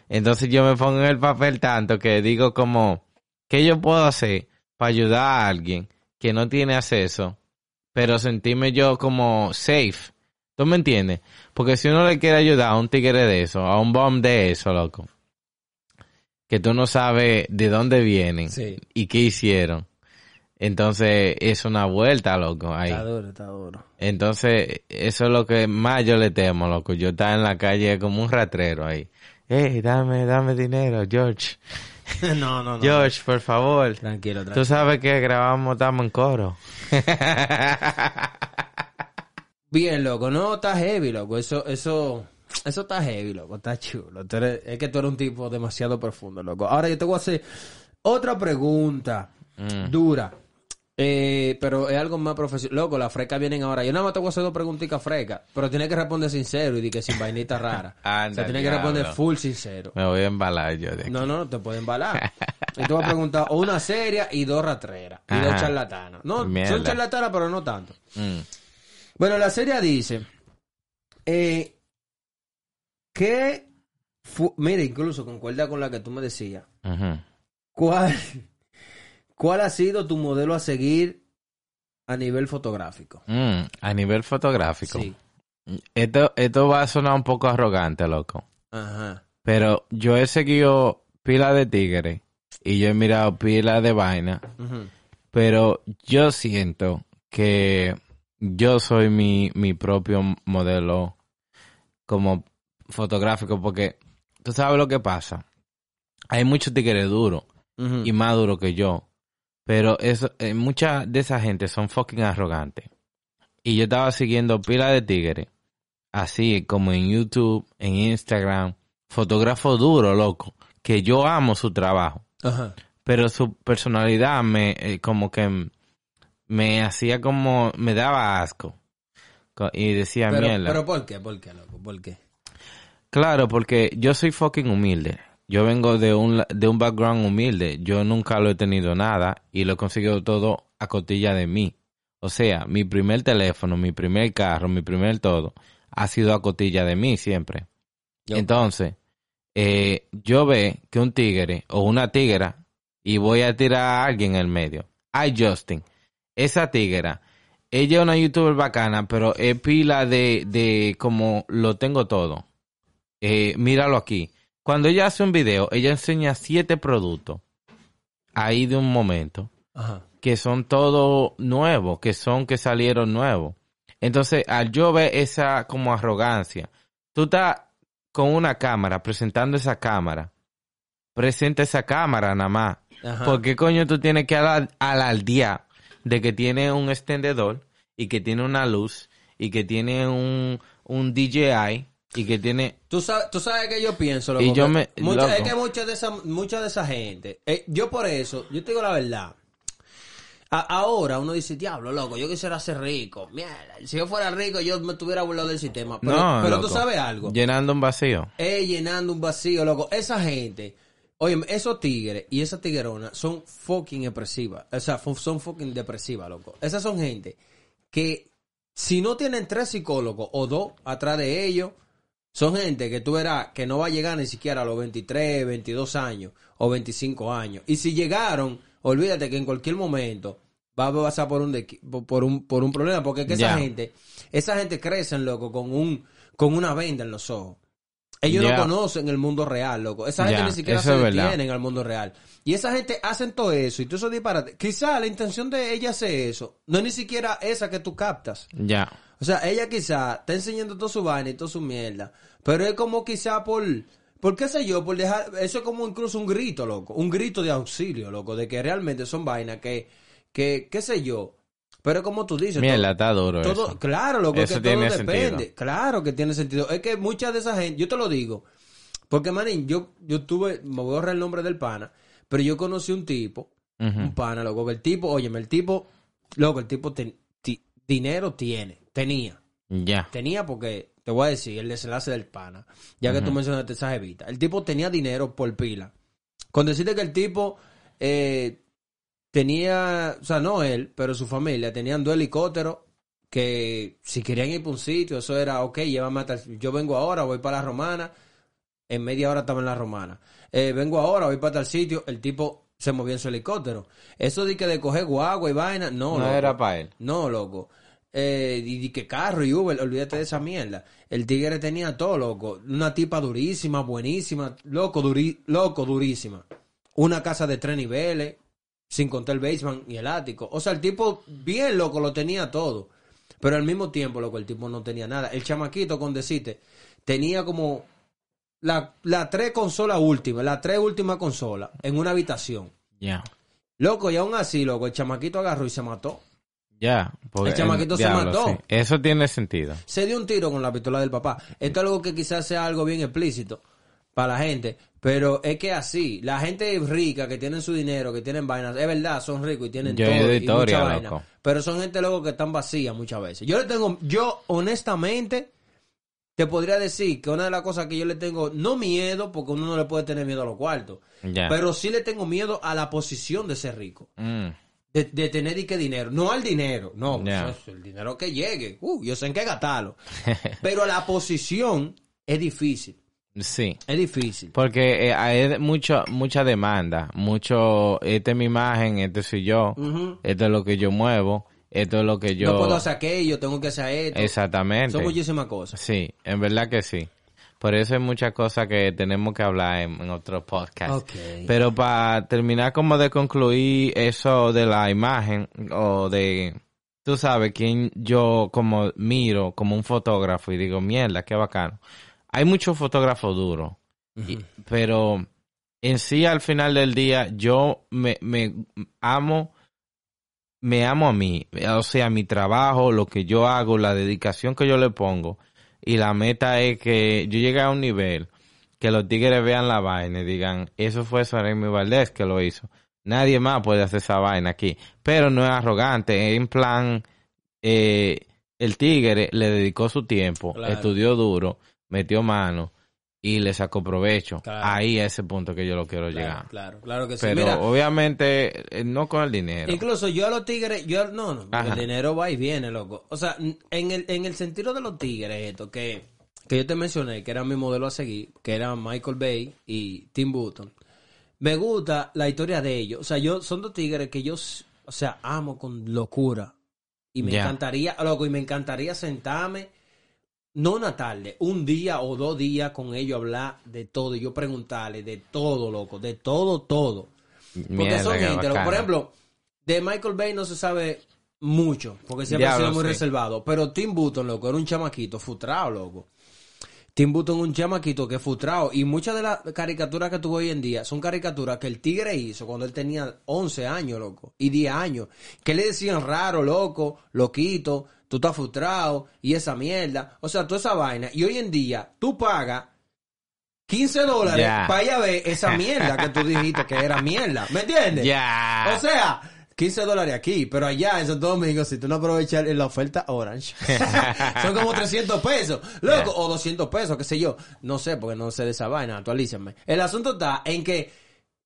Entonces yo me pongo en el papel tanto que digo como, ¿qué yo puedo hacer para ayudar a alguien que no tiene acceso, pero sentirme yo como safe? ¿Tú me entiendes? Porque si uno le quiere ayudar a un tigre de eso, a un bomb de eso, loco, que tú no sabes de dónde vienen Sí. y qué hicieron. Entonces es una vuelta, loco, ahí. Está duro, está duro. Entonces, eso es lo que más yo le temo, loco. Yo estaba en la calle como un ratrero ahí. Hey, dame, dame dinero, George. no, no, no. George, por favor. Tranquilo, Tú tranquilo. sabes que grabamos, estamos en coro. Bien, loco. No, está heavy, loco. Eso, eso, eso está heavy, loco. Está chulo. Tú eres- es que tú eres un tipo demasiado profundo, loco. Ahora yo te voy a hacer otra pregunta Mm. dura. Eh, pero es algo más profesional. Loco, las frecas vienen ahora. Yo nada más te voy a hacer dos preguntitas frecas. Pero tienes que responder sincero y di que sin vainita rara. Anda, o sea, tienes que responder diablo. full sincero. Me voy a embalar yo de aquí. No, no, no te pueden embalar. Y te voy a preguntar una seria y dos ratreras. Y dos Ajá. charlatanas. No, Mierda. son charlatanas, pero no tanto. Mm. Bueno, la serie dice eh, que, mira, incluso concuerda con la que tú me decías. Ujú. ¿Cuál, ¿Cuál ha sido tu modelo a seguir a nivel fotográfico? Mm, A nivel fotográfico. Sí. Esto, esto va a sonar un poco arrogante, loco. Ajá. Pero yo he seguido pila de tigres y yo he mirado pila de vaina. Ujú. Pero yo siento que yo soy mi, mi propio modelo como fotográfico porque tú sabes lo que pasa. Hay muchos tigres duros y más duros que yo. Pero eso, eh, mucha de esa gente son fucking arrogantes. Y yo estaba siguiendo pila de tigres. Así como en YouTube, en Instagram. Fotógrafo duro, loco. Que yo amo su trabajo. Ajá. pero su personalidad me, eh, como que me hacía como, me daba asco. Co- Y decía, Pero, mierda. pero ¿por qué? ¿Por qué, loco? ¿Por qué? Claro, porque yo soy fucking humilde. Yo vengo de un, de un background humilde. Yo nunca lo he tenido nada y lo he conseguido todo a cotilla de mí. O sea, mi primer teléfono, mi primer carro, mi primer todo ha sido a cotilla de mí siempre. Yo- Entonces, eh, yo ve que un tigre o una tigra y voy a tirar a alguien en el medio. Ay, Justin, esa tigra, ella es una youtuber bacana, pero es pila de, de como lo tengo todo. Eh, míralo aquí. Cuando ella hace un video, ella enseña siete productos ahí de un momento Ajá. que son todos nuevos, que son que salieron nuevos. Entonces, al yo ver esa como arrogancia, tú estás con una cámara, presentando esa cámara, presenta esa cámara nada más. Ajá. ¿Por qué coño tú tienes que alar- alardear de que tiene un extendedor y que tiene una luz y que tiene un, un DJI y que tiene... Tú sabes, tú sabes que yo pienso, loco, Y yo me- mucha- es que mucha de esa, mucha de esa gente, eh, yo por eso, yo te digo la verdad. A- ahora uno dice, diablo, loco, yo quisiera ser rico. Mierda, si yo fuera rico, yo me estuviera burlado del sistema. Pero, no, pero loco. tú sabes algo. Llenando un vacío. Es llenando un vacío, loco. Esa gente, oye, esos tigres y esa tiguerona son fucking expresivas. O sea, son fucking depresivas, loco. Esas son gente que si no tienen tres psicólogos o dos atrás de ellos, son gente que tú verás que no va a llegar ni siquiera a los 23, 22 años o 25 años. Y si llegaron, olvídate que en cualquier momento va a pasar por un, dequi- por un, por un problema. Porque es que esa gente, esa gente crecen, loco, con un, con una venda en los ojos. Ellos no conocen el mundo real, loco. Esa gente ni siquiera se detienen al mundo real. Y esa gente hacen todo eso y tú eso disparate. Quizá la intención de ella hacer eso no es ni siquiera esa que tú captas. Ya. O sea, ella quizá está enseñando toda su vaina y toda su mierda. Pero es como quizá por, por qué sé yo, por dejar, eso es como incluso un grito, loco. Un grito de auxilio, loco, de que realmente son vainas que, que, qué sé yo. Pero es como tú dices. Mierda, todo- está duro todo, eso. claro, loco, es Eso que todo tiene depende. sentido. Claro que tiene sentido. Es que mucha de esa gente, yo te lo digo, porque manín, yo, yo tuve, me voy a ahorrar el nombre del pana, pero yo conocí un tipo, un pana, loco, que el tipo, óyeme, el tipo, loco, el tipo ten- ti- dinero tiene, tenía. Ya. Tenía porque, te voy a decir, el desenlace del pana. Ya que tú mencionaste esa jevita. El tipo tenía dinero por pila. Con decirte que el tipo eh, tenía, o sea, no él, pero su familia, tenían dos helicópteros que si querían ir para un sitio, eso era, ok, llévame hasta, yo vengo ahora, voy para la romana, en media hora estaba en la romana. Eh, vengo ahora, voy para tal sitio, el tipo se movía en su helicóptero. Eso de que de coger guagua y vaina, no, No loco. era para él. No, loco. Eh, y, y que carro y Uber, olvídate de esa mierda. El tigre tenía todo, loco. Una tipa durísima, buenísima, loco, duri- loco, durísima. Una casa de tres niveles, sin contar el basement y el ático. O sea, el tipo bien loco lo tenía todo. Pero al mismo tiempo, loco, el tipo no tenía nada. El chamaquito, con decirte, tenía como la, la tres consolas últimas, las tres últimas consolas en una habitación. Ya. Loco, y aún así, loco, el chamaquito agarró y se mató. Ya. porque- El chamaquito se mató. sí. Eso tiene sentido. se dio un tiro con la pistola del papá. Esto es algo que quizás sea algo bien explícito para la gente, pero es que así, la gente rica que tienen su dinero, que tienen vainas, es verdad, son ricos y tienen Yo todo y mucha vaina, pero son gente luego que están vacías muchas veces. Yo le tengo, yo honestamente te podría decir que una de las cosas que yo le tengo, no miedo, porque uno no le puede tener miedo a los cuartos, pero sí le tengo miedo a la posición de ser rico. Mm. De, de tener y que dinero, no al dinero, no, Ya. eso es el dinero que llegue, uh, yo sé en qué gastarlo. Pero la posición es difícil, Sí. es difícil. Porque eh, hay mucho, mucha demanda. Mucho, esta es mi imagen, este soy yo. Esto es lo que yo muevo. Esto es lo que yo... No puedo hacer aquello, tengo que hacer esto. Exactamente. Son muchísimas cosas. Sí, en verdad que sí. Por eso hay muchas cosas que tenemos que hablar en, en otro podcast. Ok. Pero para terminar como de concluir eso de la imagen o de, tú sabes, quién yo como miro como un fotógrafo y digo, mierda, qué bacano. Hay muchos fotógrafos duros, pero en sí al final del día yo me, me amo, me amo a mí, o sea, mi trabajo, lo que yo hago, la dedicación que yo le pongo y la meta es que yo llegue a un nivel que los tigres vean la vaina y digan, eso fue Saremi Valdés que lo hizo. Nadie más puede hacer esa vaina aquí. Pero no es arrogante, en plan, eh, el tigre le dedicó su tiempo, Claro. estudió duro, metió mano y le sacó provecho. Claro. Ahí a ese punto que yo lo quiero Claro, llegar. claro, claro que sí. Pero Mira, obviamente eh, no con el dinero. Incluso yo a los tigres, yo no, no, Ajá. el dinero va y viene, loco. O sea, en el, en el sentido de los tigres, esto que, que yo te mencioné, que era mi modelo a seguir, que eran Michael Bay y Tim Burton. Me gusta la historia de ellos. O sea, yo son dos tigres que yo, o sea, amo con locura. Y me encantaría, loco, y me encantaría sentarme, no una tarde, un día o dos días con ellos hablar de todo y yo preguntarle de todo, loco, de todo, todo. Porque Mierda, son gente, loco. por ejemplo, de Michael Bay no se sabe mucho, porque siempre ha sido muy sí. reservado. Pero Tim Burton, loco, era un chamaquito frustrado, loco. Tim Burton un chamaquito que es frustrado. Y muchas de las caricaturas que tuvo hoy en día son caricaturas que el tigre hizo cuando él tenía 11 años, loco, y 10 años. Que le decían raro, loco, loquito, tú estás frustrado, y esa mierda. O sea, toda esa vaina. Y hoy en día, tú pagas 15 dólares Ya. para ir a ver esa mierda que tú dijiste que era mierda. ¿Me entiendes? Ya. O sea, 15 dólares aquí, pero allá en Santo Domingo, si tú no aprovechas la oferta Orange, son como 300 pesos, loco, o 200 pesos, qué sé yo. No sé, porque no sé de esa vaina, actualízame. El asunto está en que,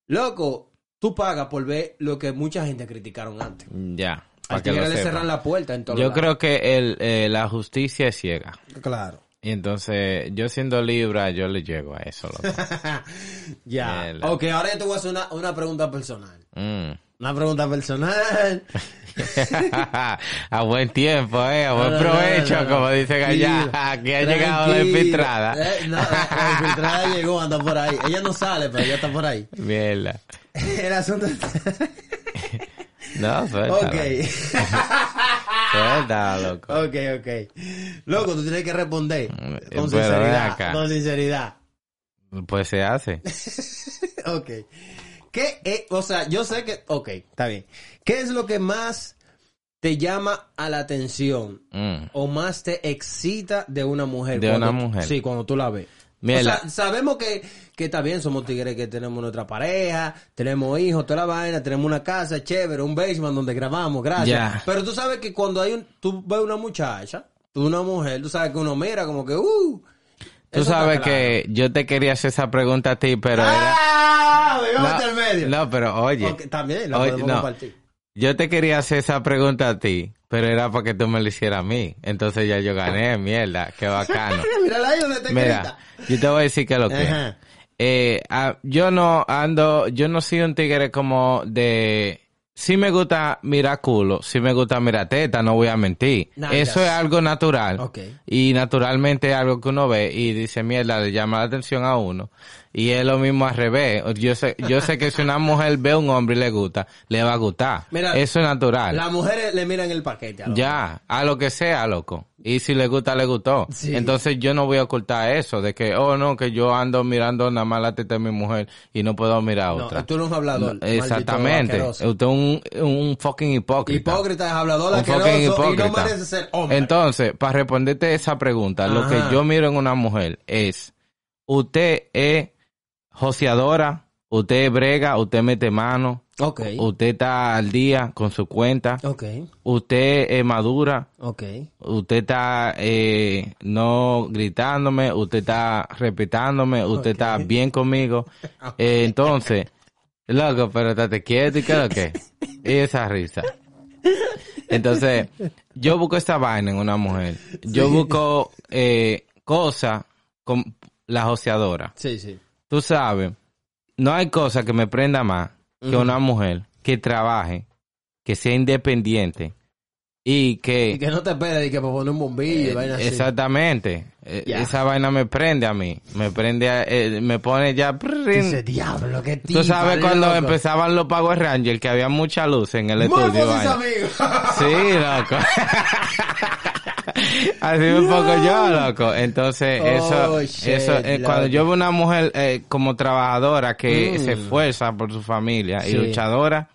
loco, tú pagas por ver lo que mucha gente criticaron antes. Ya. Al que le cerran la puerta en todo Yo creo que el, eh, la justicia es ciega. Claro. Y entonces, yo siendo Libra, yo le llego a eso, loco. ya. Mierda. Ok, ahora yo te voy a hacer una, una pregunta personal. Mm. Una pregunta personal. a buen tiempo, eh, a buen No, no, no, provecho, no, como dicen allá, que ha llegado la infiltrada. Eh, no, la infiltrada llegó, anda por ahí. Ella no sale, pero ella está por ahí. Mierda. El asunto está... No, suéltalo. Ok. Suéltalo, loco. ok, ok. Loco, tú tienes que responder. Mm, Con ven sinceridad. Con sinceridad. Pues se hace. Ok. ¿Qué es? O sea, yo sé que... Ok, está bien. ¿Qué es lo que más te llama a la atención Mm. o más te excita de una mujer? De cuando- una mujer. Sí, cuando tú la ves. Mira, o sea, sabemos que, que está bien, somos tigres que tenemos nuestra pareja, tenemos hijos, toda la vaina, tenemos una casa chévere, un basement donde grabamos, gracias. Pero tú sabes que cuando hay un, tú ves una muchacha, una mujer, tú sabes que uno mira como que, uh. Tú sabes claro. que yo te quería hacer esa pregunta a ti, pero era... ¡Ah! Me iba a meter No, en medio. no, pero oye, también la Oye, podemos no. compartir. yo te quería hacer esa pregunta a ti, pero era para que tú me lo hicieras a mí. Entonces ya yo gané, mierda, qué bacano. Mírala ahí donde te Mira, yo te voy a decir que lo que. Ajá. Eh, ah, yo no ando, yo no soy un tigre como de. Sí me gusta mirar culo, sí me gusta mirar teta, no voy a mentir. Eso es algo natural. Y naturalmente es algo que uno ve y dice, mierda, le llama la atención a uno. Y es lo mismo al revés. Yo sé, yo sé que si una mujer ve a un hombre y le gusta, le va a gustar. Mira, Eso es natural. Las mujeres le miran el paquete. a lo Ya, a lo que sea, loco. Y si le gusta, le gustó. Sí. Entonces yo no voy a ocultar eso, de que, oh no, que yo ando mirando nada más la teta de mi mujer y no puedo mirar No, otra. tú eres un hablador. No, Exactamente. Usted es un, un fucking hipócrita. Hipócrita es hablador Un fucking y no hipócrita. merece ser hombre. Entonces, para responderte esa pregunta, lo que yo miro en una mujer es, usted es joseadora, usted brega, usted mete mano, ok. usted está al día con su cuenta, Ok. usted es madura, Ok. usted está eh, no gritándome, usted está respetándome, usted está bien conmigo. Eh, entonces, loco, pero estate quieto y qué es lo que. Y esa risa. Entonces, yo busco esta vaina en una mujer. Yo busco eh, cosas con la joseadora. Sí, sí. Tú sabes, no hay cosa que me prenda más que una mujer que trabaje, que sea independiente y que... Y que no te esperes de que para poner un bombillo y vaina así. Exactamente. Eh, Ya. Esa vaina me prende a mí. Me prende, a- eh, me pone ya... Dice, diablo, qué Tú sabes cuando loco. empezaban los Power Rangers que había mucha luz en el Muy estudio. amigos. Sí, loco. Así me pongo yo, loco. Entonces, Oh, eso, shit, eso, eh, cuando yo veo una mujer eh, como trabajadora que Mm. se esfuerza por su familia y Sí. luchadora,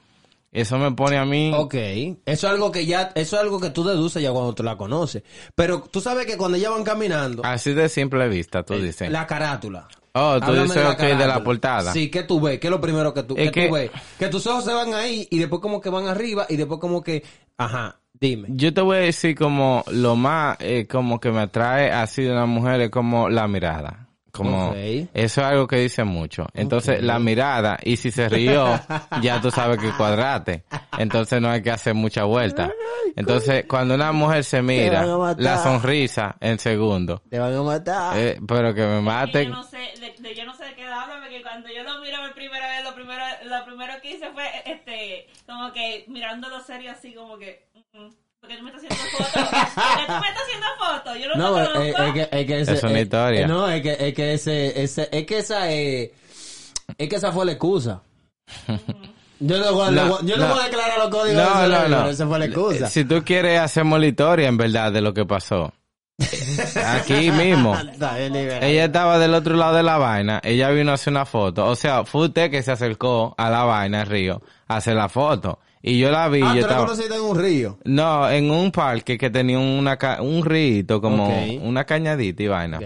eso me pone a mí. Ok, eso es algo que ya, eso es algo que tú deduces ya cuando tú la conoces. Pero tú sabes que cuando ellas van caminando, Así de simple vista, tú dices. la carátula, Oh, tú Háblame dices, ok, de la portada. Sí, ¿qué tú ves? ¿Qué es lo primero que tú, que que- tú ves? Que tus ojos se van ahí y después como que van arriba y después como que... Ajá, dime. Yo te voy a decir como lo más eh, como que me atrae así de una mujer es como la mirada. Como eso es algo que dice mucho. Entonces la mirada y si se rió ya tú sabes que cuadrate. Entonces no hay que hacer mucha vuelta. Entonces cuando una mujer se mira la sonrisa en segundo, Te van a matar. eh, pero que me Yo maten. no sé, de, de- yo no sé de qué habla, porque cuando yo lo miro por primera vez, lo primero, lo primero que hice fue, este, como que mirándolo serio así, como que, mm, porque tú me estás haciendo fotos, porque tú me estás haciendo fotos, yo no, es, que, es que ese, Es una historia. no, es que, es que ese, ese, es que esa, eh, es que esa fue la excusa. Yo no, voy a- No, yo no, no. voy a declarar los códigos No, de no, celular, no. pero esa fue la excusa. Si tú quieres hacemos la historia en verdad de lo que pasó. Aquí mismo. Ella estaba del otro lado de la vaina, ella vino a hacer una foto. O sea, fue usted que se acercó a la vaina, el río, a hacer la foto. Y yo la vi, Ah, yo tú la conociste en un río. No, en un parque que tenía una ca- un rito, como una cañadita y vaina.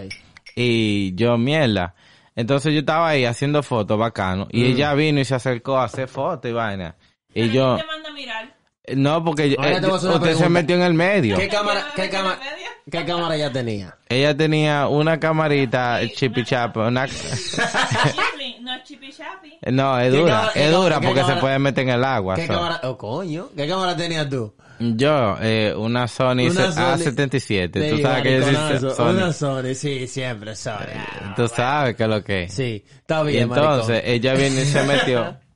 Y yo, mierda. Entonces yo estaba ahí haciendo fotos bacano. Y Mm. ella vino y se acercó a hacer fotos y vaina. Y yo... ¿quién te manda a mirar? No, porque Ahora eh, te voy a hacer una usted se pregunta. metió en el medio. ¿Qué cámara, ¿Yo me qué cámara, el medio? qué cámara ya tenía? Ella tenía una camarita Sí, chipi una- chapa, una... Chipli, no es chipi chapi. No, es ¿Qué dura, cámara- qué es dura cámara- qué porque se cámara- puede meter en el agua. ¿Qué so. cámara? Oh, coño. ¿Qué cámara tenías tú? Yo, eh, una Sony, Una Sony- A77. Tú Sí, sabes que yo soy mariconazo. Una Sony, sí, siempre Sony. Ah, Tú sabes que es lo que es. Sí, está Y bien, entonces maricón. ella viene y se metió.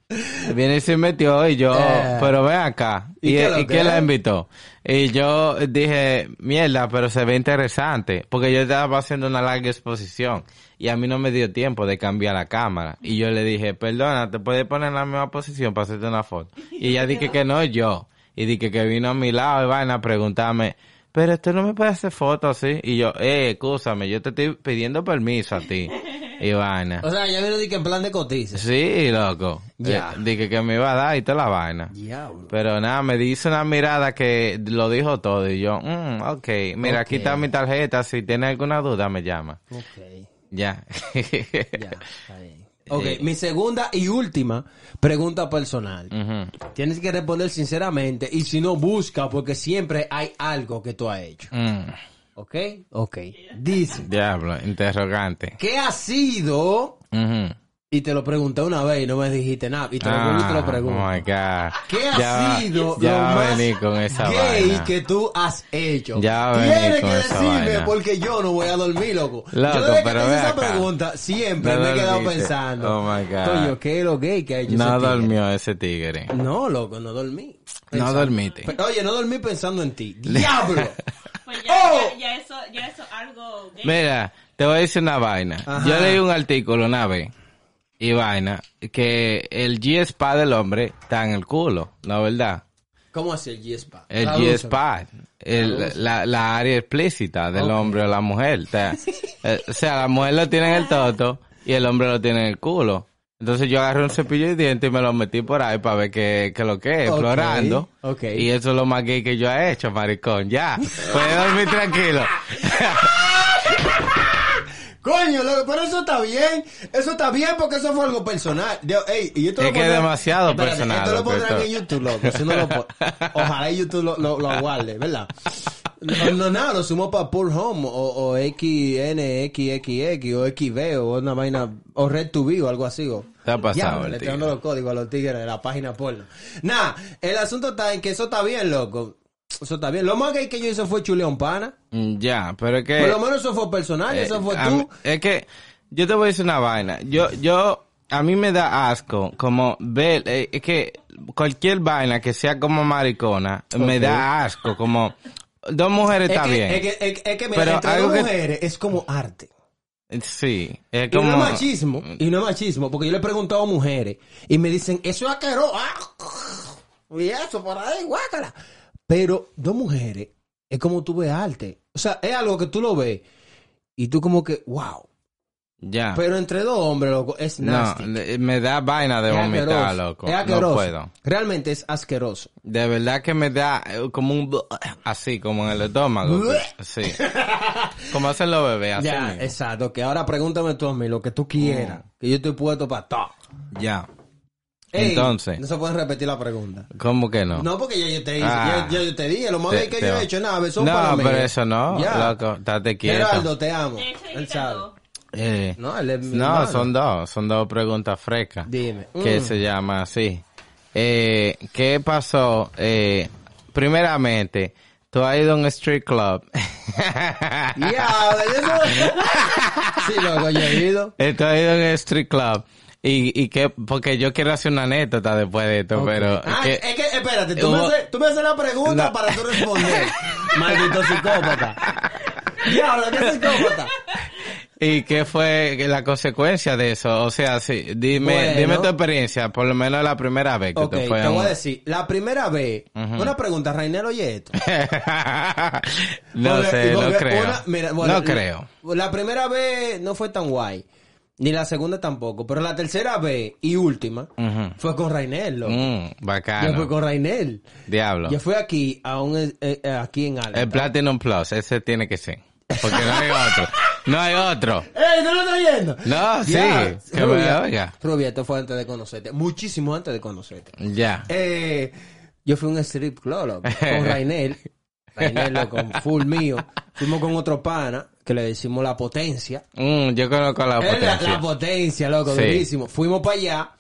Viene y se metió y yo, Eh. pero ven acá. ¿Y ¿Y, qué quién la invitó? Y yo dije, mierda, pero se ve interesante. Porque yo estaba haciendo una larga exposición. Y a mí no me dio tiempo de cambiar la cámara. Y yo le dije, perdona, ¿te puedes poner en la misma posición para hacerte una foto? Y ella dije que no yo. Y dije que vino a mi lado y vaina a preguntarme, pero tú no me puedes hacer fotos así. Y yo, eh, escúchame, yo te estoy pidiendo permiso a ti. Y vaina. O sea, ya vino de que en plan de cotiza. Sí, loco. Ya. Eh, dije que me iba a dar y toda la vaina. Diablo. Pero nada, me dice una mirada que lo dijo todo y yo, mm, ok, mira, aquí está mi tarjeta, si tiene alguna duda me llama. Ok, Ya. ya, está bien. Ok, mi segunda y última pregunta personal. Tienes que responder sinceramente y si no, busca porque siempre hay algo que tú has hecho. Mm, ¿Ok? Ok. Dice, Diablo, interrogante. ¿qué ha sido? Y te lo pregunté una vez y no me dijiste nada. Y te lo vuelvo y te lo Ah, pregunto. Oh my God. ¿Qué ha Ya sido ya lo más venir con esa gay vaina. que tú has hecho? Ya Tienes que decirme vaina. porque yo no voy a dormir, loco. Loco, yo desde que te hice esa pregunta siempre No me he quedado dormiste. pensando. Oh my God. Coño, ¿qué es lo gay que ha hecho No ese tigre? durmió ese tigre. No, loco, no dormí. No dormiste. Oye, no dormí pensando en ti. ¡Diablo! Pues ya, ¡Oh! ya, ya eso, ya eso algo gay. Mira, te voy a decir una vaina. Ajá. Yo leí un artículo una vez y vaina que el G-Spot del hombre está en el culo, ¿no verdad? ¿Cómo así el G-Spot? El el- la, la área explícita del hombre o la mujer. O sea, eh, o sea, la mujer lo tiene en el toto y el hombre lo tiene en el culo. Entonces yo agarré un cepillo de dientes y me lo metí por ahí para ver qué, qué lo que es, Ok, explorando. ok. Y eso es lo más gay que yo he hecho, maricón. Ya, puedes dormir tranquilo. Coño, pero eso está bien. Eso está bien porque eso fue algo personal. Yo, ey, y esto Es lo que es demasiado Espérate, personal, Esto lo pondrán en YouTube, loco. Si no lo pon- Ojalá YouTube lo, lo, lo aguarde, ¿verdad? No, no, nada, lo sumo para Pull Home o, o XNXXX o XB o una vaina, o Red to Be o algo así. O, Te ha pasado, Ya, el le estoy dando los códigos a los tigres de la página porno. Nada, el asunto está en que eso está bien, loco. Eso está bien. Lo más que yo hice fue Chuleón Pana. Mm, Ya, pero es que... Por lo menos eso fue personal, eh, eso fue tú. mí- es que yo te voy a decir una vaina. Yo, yo, a mí me da asco como ver, eh, es que cualquier vaina que sea como maricona, me Ok. da asco como... Dos mujeres Es está que, bien. Es que, es, es que mira, Pero entre dos que- mujeres es como arte. Sí, es Y como... no es machismo, y no es machismo, porque yo le he preguntado a mujeres y me dicen, eso es asqueroso, ah, y eso por ahí, guácala. Pero dos mujeres es como tú ves arte. O sea, es algo que tú lo ves y tú como que, wow. Ya. Pero entre dos hombres, loco, es no, nasty. le- me da vaina de Es vomitar, asqueroso. loco. Es asqueroso. No puedo. Realmente es asqueroso. De verdad que me da eh, como un... Así, como en el estómago. Sí. como hacen los bebés, así ya, mismo. exacto. Que ahora pregúntame tú a mí lo que tú quieras. Que yo estoy puesto para todo. Ya. Ey, Entonces. No se puede repetir la pregunta. ¿Cómo que no? No, porque ya yo te dije, Ah. ya, ya yo te dije, lo más Te- bien que te yo va. he hecho, nada, son No, para mí. pero eso no, Ya. loco, estate quieto. Geraldo, te amo. Él sabe. Eh, No, él es mi no, hermano. son dos, son dos preguntas frescas. Dime. Que Mm. se llama así. Eh, ¿Qué pasó? Eh, primeramente, tú has ido a un street club. Ya, eso... sí, loco, yo he ido. Eh, tú has ido a un street club. Y, y que, porque yo quiero hacer una anécdota después de esto, pero... Ah, que- es que, espérate, tú, me haces, tú me haces la pregunta No. para tú responder. Maldito psicópata. Diablo, qué psicópata. ¿Y qué fue la consecuencia de eso? O sea, sí, dime, Bueno. dime tu experiencia, por lo menos la primera vez que te fue te voy un- a decir, la primera vez, una pregunta, Rainel, oye esto. no Porque- sé, no creo. una- mira, bueno, no creo. La primera vez no fue tan guay. Ni la segunda tampoco. Pero la tercera vez y última fue con Rainel, loco. Mm, Yo fui con Rainel. Diablo. Yo fui aquí, a un, eh, eh, aquí en Alta. El Platinum Plus, ese tiene que ser. Porque no hay otro. No hay otro. ¡Ey, no lo estás viendo! No, sí, que me Rubia, oiga. Rubia, esto fue antes de conocerte. Muchísimo antes de conocerte. Ya. Eh, yo fui a un strip club, loco, con Rainel. Rainel, loco, full mío. Fuimos con otro pana, que le decimos la potencia. Mm, yo conozco la potencia. la potencia, loco, Sí. durísimo. Fuimos para allá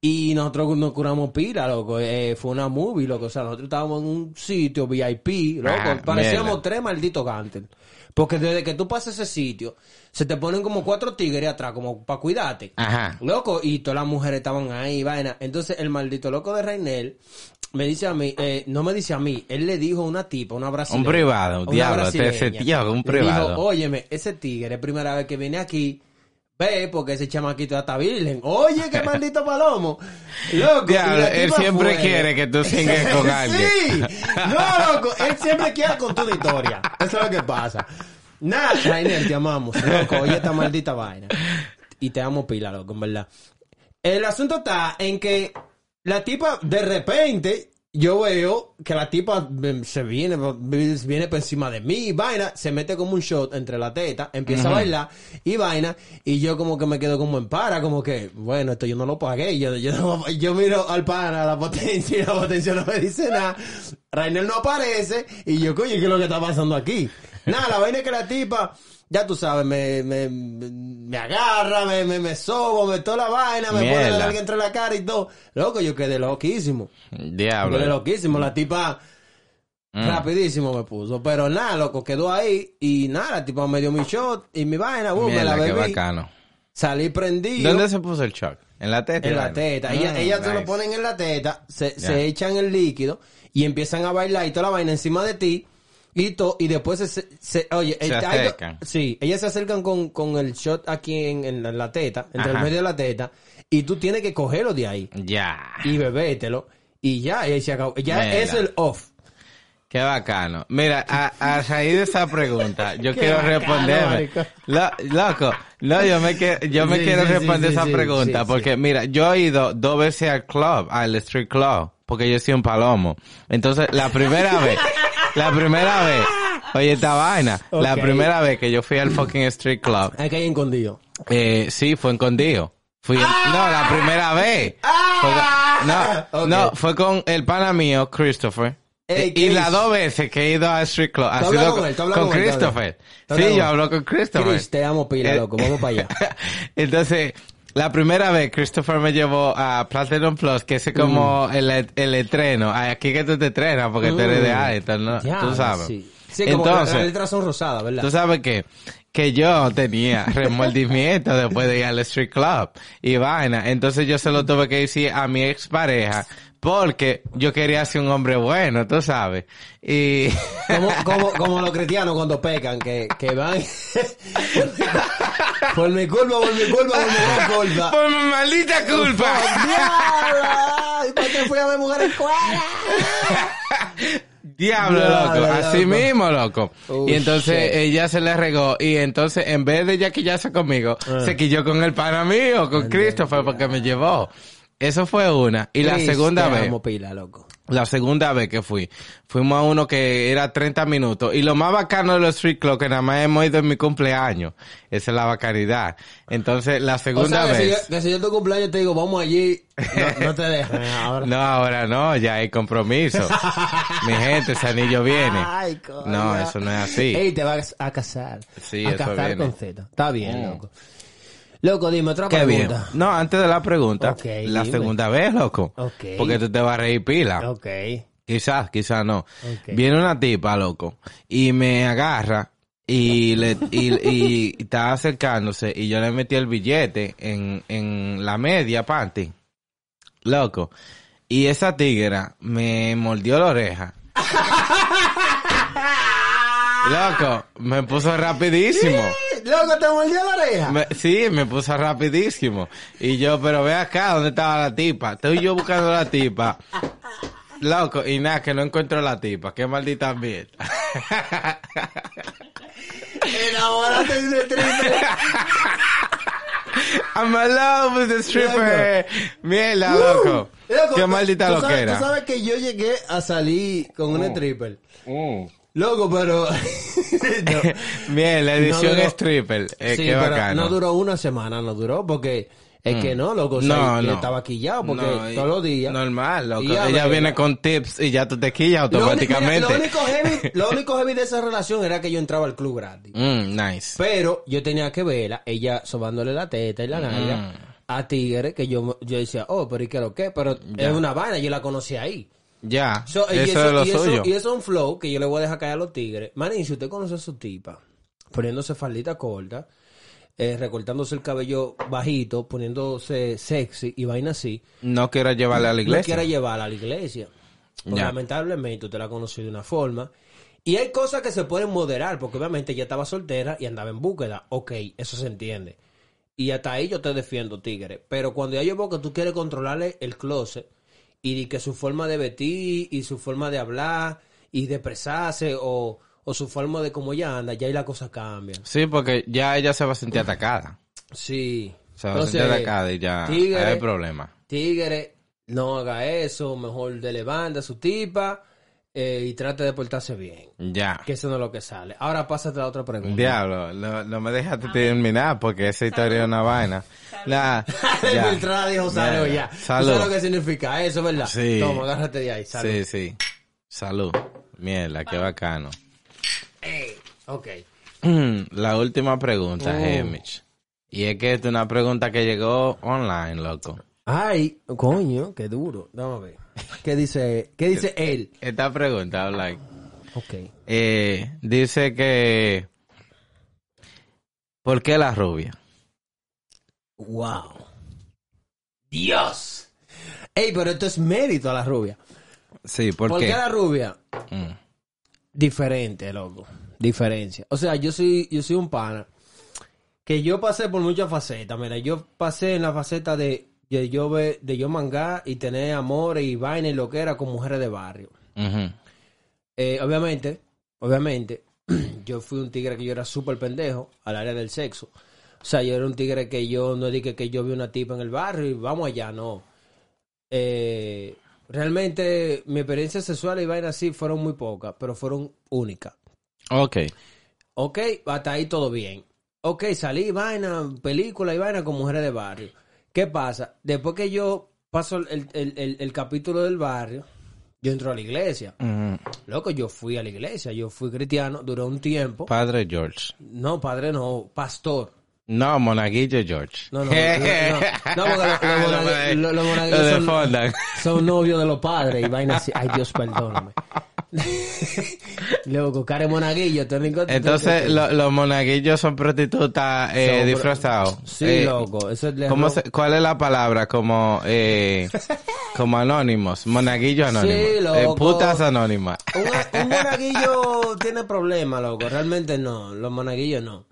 y nosotros nos curamos pila, loco. Eh, fue una movie, loco. O sea, nosotros estábamos en un sitio VIP, loco. Ah, Parecíamos mierda. tres malditos gantes. Porque desde que tú pasas ese sitio, se te ponen como cuatro tigres atrás, como para cuidarte. Ajá. Loco, y todas las mujeres estaban ahí, vaina. Entonces, el maldito loco de Reinel me dice a mí, eh, no me dice a mí, él le dijo a una tipa, una brasileña. Un privado, una diablo, brasileña. setió, un privado. Dijo, óyeme, ese tigre es primera vez que viene aquí. Ve, porque ese chamaquito ya está virgen. Oye, qué maldito palomo. Loco. Diablo, él siempre quiere que tú singas con alguien. Sí. No, loco. Él siempre quiere contar una historia. Eso es lo que pasa. Nada, Rainer, te amamos. Loco, oye esta maldita vaina. Y te amo pila, loco, en verdad. El asunto está en que la tipa, de repente, yo veo que la tipa mm, se viene, viene por encima de mí, vaina, se mete como un shot entre la teta, empieza a bailar y vaina, y yo como que me quedo como en para, como que, bueno, esto yo no lo pagué, yo, yo, no- yo miro al pana, a la potencia, y la potencia no me dice nada, Rainer no aparece, y yo, coño, ¿qué es lo que está pasando aquí? Nada, la vaina es que la tipa, ya tú sabes, me, me, me agarra, me, me, me sobo, me toda la vaina, me pone la nalga entre la cara y todo. Loco, yo quedé loquísimo. Diablo. Quedé loquísimo. La tipa Mm. rapidísimo me puso. Pero nada, loco, quedó ahí. Y nada, la tipa me dio mi shot y mi vaina, boom, me la qué bebí. bacano. Salí prendido. ¿Dónde se puso el shock? ¿En la teta? En la teta. Mm, Ellas ella se lo nice. ponen en la teta, se, se echan el líquido y empiezan a bailar y toda la vaina encima de ti. Y, to- y después se, se- oye, Se el- hay acercan. sí, ellas se acercan con, con el shot aquí en, en la, la teta, entre Ajá. el medio de la teta, y tú tienes que cogerlo de ahí Ya. y bebételo. Y ya, y se acabó. Ya Mierda. es el off. Qué bacano. Mira, a, a raíz de esa pregunta, yo Qué quiero bacano, responderme. Lo- loco, no, yo me, que- yo me Sí, quiero sí, responder sí, esa pregunta, porque mira, yo he ido dos veces al club, al street club, porque yo soy un palomo. Entonces, la primera vez, la primera vez, oye esta vaina, la primera vez que yo fui al fucking street club, Hay que ir escondido. eh, sí, fue en Condío. Fui, no, la primera vez. Fue con- no, Ah. Ok. no, fue con el pana mío, Christopher. Ey, y las dos veces que he ido a Street Club ha ¿Tú sido con, él? ¿Tú hablas con con Christopher. Sí, yo hablo con Christopher. Chris, te amo pila, Eh, loco. Vamos para allá. Entonces, la primera vez Christopher me llevó a Platinum Plus, que es como el, el estreno. Ay, Aquí que tú te estrenas porque tú eres de Mm. Arlington, ¿no? Ya, tú sabes. Sí, sí como Entonces, las letras son rosadas, ¿verdad? Tú sabes que, que yo tenía remordimiento después de ir al street club y vaina. Entonces yo se lo tuve que decir a mi expareja porque yo quería ser un hombre bueno, tú sabes. Y Como, como, como los cristianos cuando pecan, que, que van por mi culpa, por mi culpa, por mi culpa. por mi maldita culpa. ¡Diablo! ¿Y por qué fui a ver mujer escuela? Diablo, Diablo, loco. Así loco. mismo, loco. Y entonces shit. ella se le regó. Y entonces, en vez de ella quillarse conmigo, Ah. se quilló con el pana mío, con Christopher, porque me llevó. Eso fue una. Y la segunda vez. amo pila, loco. La segunda vez que fui, fuimos a uno que era 30 minutos. Y lo más bacano de los street club que nada más hemos ido en mi cumpleaños. Esa es la bacanidad. Entonces, la O segunda sea, que si, vez. yo, que si yo tu cumpleaños te digo, vamos allí, no, no te dejan ahora. No, ahora no, ya hay compromiso. Mi gente, ese anillo viene. Ay, coño. No, eso no es así. Ey, te vas a casar. Sí, a eso casar viene. con Z. Está bien, Mm. loco. Loco, dime otra Qué bien. pregunta. No, antes de la pregunta, Ok, la dime. segunda vez, loco. Ok. Porque tú te vas a reír pila. Ok. Quizás, quizás no. Ok. Viene una tipa, loco, y me agarra y le y, y, y estaba acercándose y yo le metí el billete en, en la media panty. Loco. Y esa tigra me mordió la oreja. Loco, me puso rapidísimo. Loco, te mordió la oreja. Me- sí, me puso rapidísimo. Y yo, pero ve acá, ¿dónde estaba la tipa? Estoy yo buscando la tipa. Loco, y nada, que no encuentro la tipa. Qué maldita mierda. Enamorate de un stripper. I'm in love with the stripper. Mierda, loco. Loco, Qué maldita loquera. Tú sabes que yo llegué a salir con un stripper. Mm. Loco, pero... no. Bien, la edición No duró- stripper. Eh, Sí, qué pero bacano. No duró una semana, no duró, porque es que no, loco. O sea, No, yo no. estaba quillado, porque No, todos los días. Normal, loco. Ella viene con tips y ya tú te quillas Lo automáticamente. mira, Lo, único heavy, lo único heavy de esa relación era que yo entraba al club gratis. Mm, nice. Pero yo tenía que verla, ella sobándole la teta y la nalga Mm. a Tigre, que yo, yo decía, oh, pero ¿y qué lo que? Pero es una vaina, yo la conocí ahí. Ya. So, y eso, es lo y eso- suyo. y eso es un flow que yo le voy a dejar caer a los tigres. Manín, si usted conoce a su tipa, poniéndose faldita corta, eh, recortándose el cabello bajito, poniéndose sexy y vaina así, No quiero llevarla a la no iglesia. quiera llevarla a la iglesia. Porque Ya. lamentablemente usted la conoció de una forma. Y hay cosas que se pueden moderar, porque obviamente ella estaba soltera y andaba en búsqueda. Ok, eso se entiende. Y hasta ahí yo te defiendo, tigre. Pero cuando ya yo veo que tú quieres controlarle el closet y que su forma de vestir y su forma de hablar y de expresarse o, o su forma de cómo ella anda, ya ahí la cosa cambia. Sí, porque ya ella se va a sentir atacada. Sí. Se va a sentir atacada y ya tigre, hay problema. Tigre, no haga eso, mejor de levanta a su tipa eh, y trate de portarse bien. Ya. Que eso no es lo que sale. Ahora pásate a la otra pregunta. Diablo, no, no me dejaste terminar porque esa historia es una vaina. La, ya. Entrada dijo salud Ya, ya. ya. ¿Tú Salud. sabes lo que significa eso, verdad? Sí. Toma, agárrate de ahí, salud. Sí, sí. Salud. Mierda, qué bacano. Ey, ok. La última pregunta, Oh. Hemich. Y es que esta es una pregunta que llegó online, loco. Ay, coño, qué duro. Vamos a ver. ¿Qué dice, qué dice él? Esta pregunta, like, Ok. eh, dice que... ¿Por qué la rubia? Wow. Dios. Ey, pero esto es mérito a la rubia. Sí, ¿por, ¿Por qué? qué la rubia? Mm. Diferente, loco. Diferencia. O sea, yo soy, yo soy un pana que yo pasé por muchas facetas. Mira, yo pasé en la faceta de, de yo ve- de yo mangá y tener amor y vaina y lo que era con mujeres de barrio. Eh, obviamente, obviamente, yo fui un tigre que yo era súper pendejo al área del sexo. O sea, yo era un tigre que yo no dije que yo vi una tipa en el barrio y vamos allá, no. Eh, realmente, mi experiencia sexual y vaina así fueron muy pocas, pero fueron únicas. Ok. Ok, hasta ahí todo bien. Ok, salí, vaina, película y vaina con mujeres de barrio. ¿Qué pasa? Después que yo paso el, el- el- el capítulo del barrio, yo entro a la iglesia. Ujú. Loco, yo fui a la iglesia, yo fui cristiano, duró un tiempo. Padre George. No, padre, no, pastor. No, Monaguillo George. No, no, no, no, porque los- los- los monaguillos Lo son-. Son novios de los padres y vaina así. Ay, Dios, perdóname. Loco, care monaguillo. Entonces, lo- los monaguillos son prostitutas eh, disfrazados. Sí, Eh, loco. Eso le ¿cómo robo- se- ¿Cuál es la palabra? Como, eh, como anónimos. Monaguillos anónimos. Sí, Eh, loco. putas anónimas. Un, un monaguillo tiene problemas, loco. Realmente no. Los monaguillos no.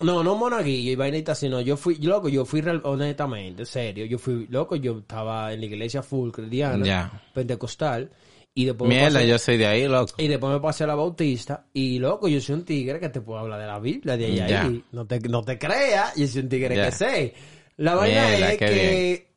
No, no monaguillo y vainita, sino yo fui, loco, yo fui real- honestamente, serio. Yo fui, loco, yo estaba en la iglesia full cristiana, pentecostal. Y después Mierda, pasé- yo soy de ahí, loco. y después me pasé a la Bautista. Y loco, yo soy un tigre que te puedo hablar de la Biblia de. Ya. ahí. No te, no te creas, yo soy un tigre que sé. La vaina Mierda, es que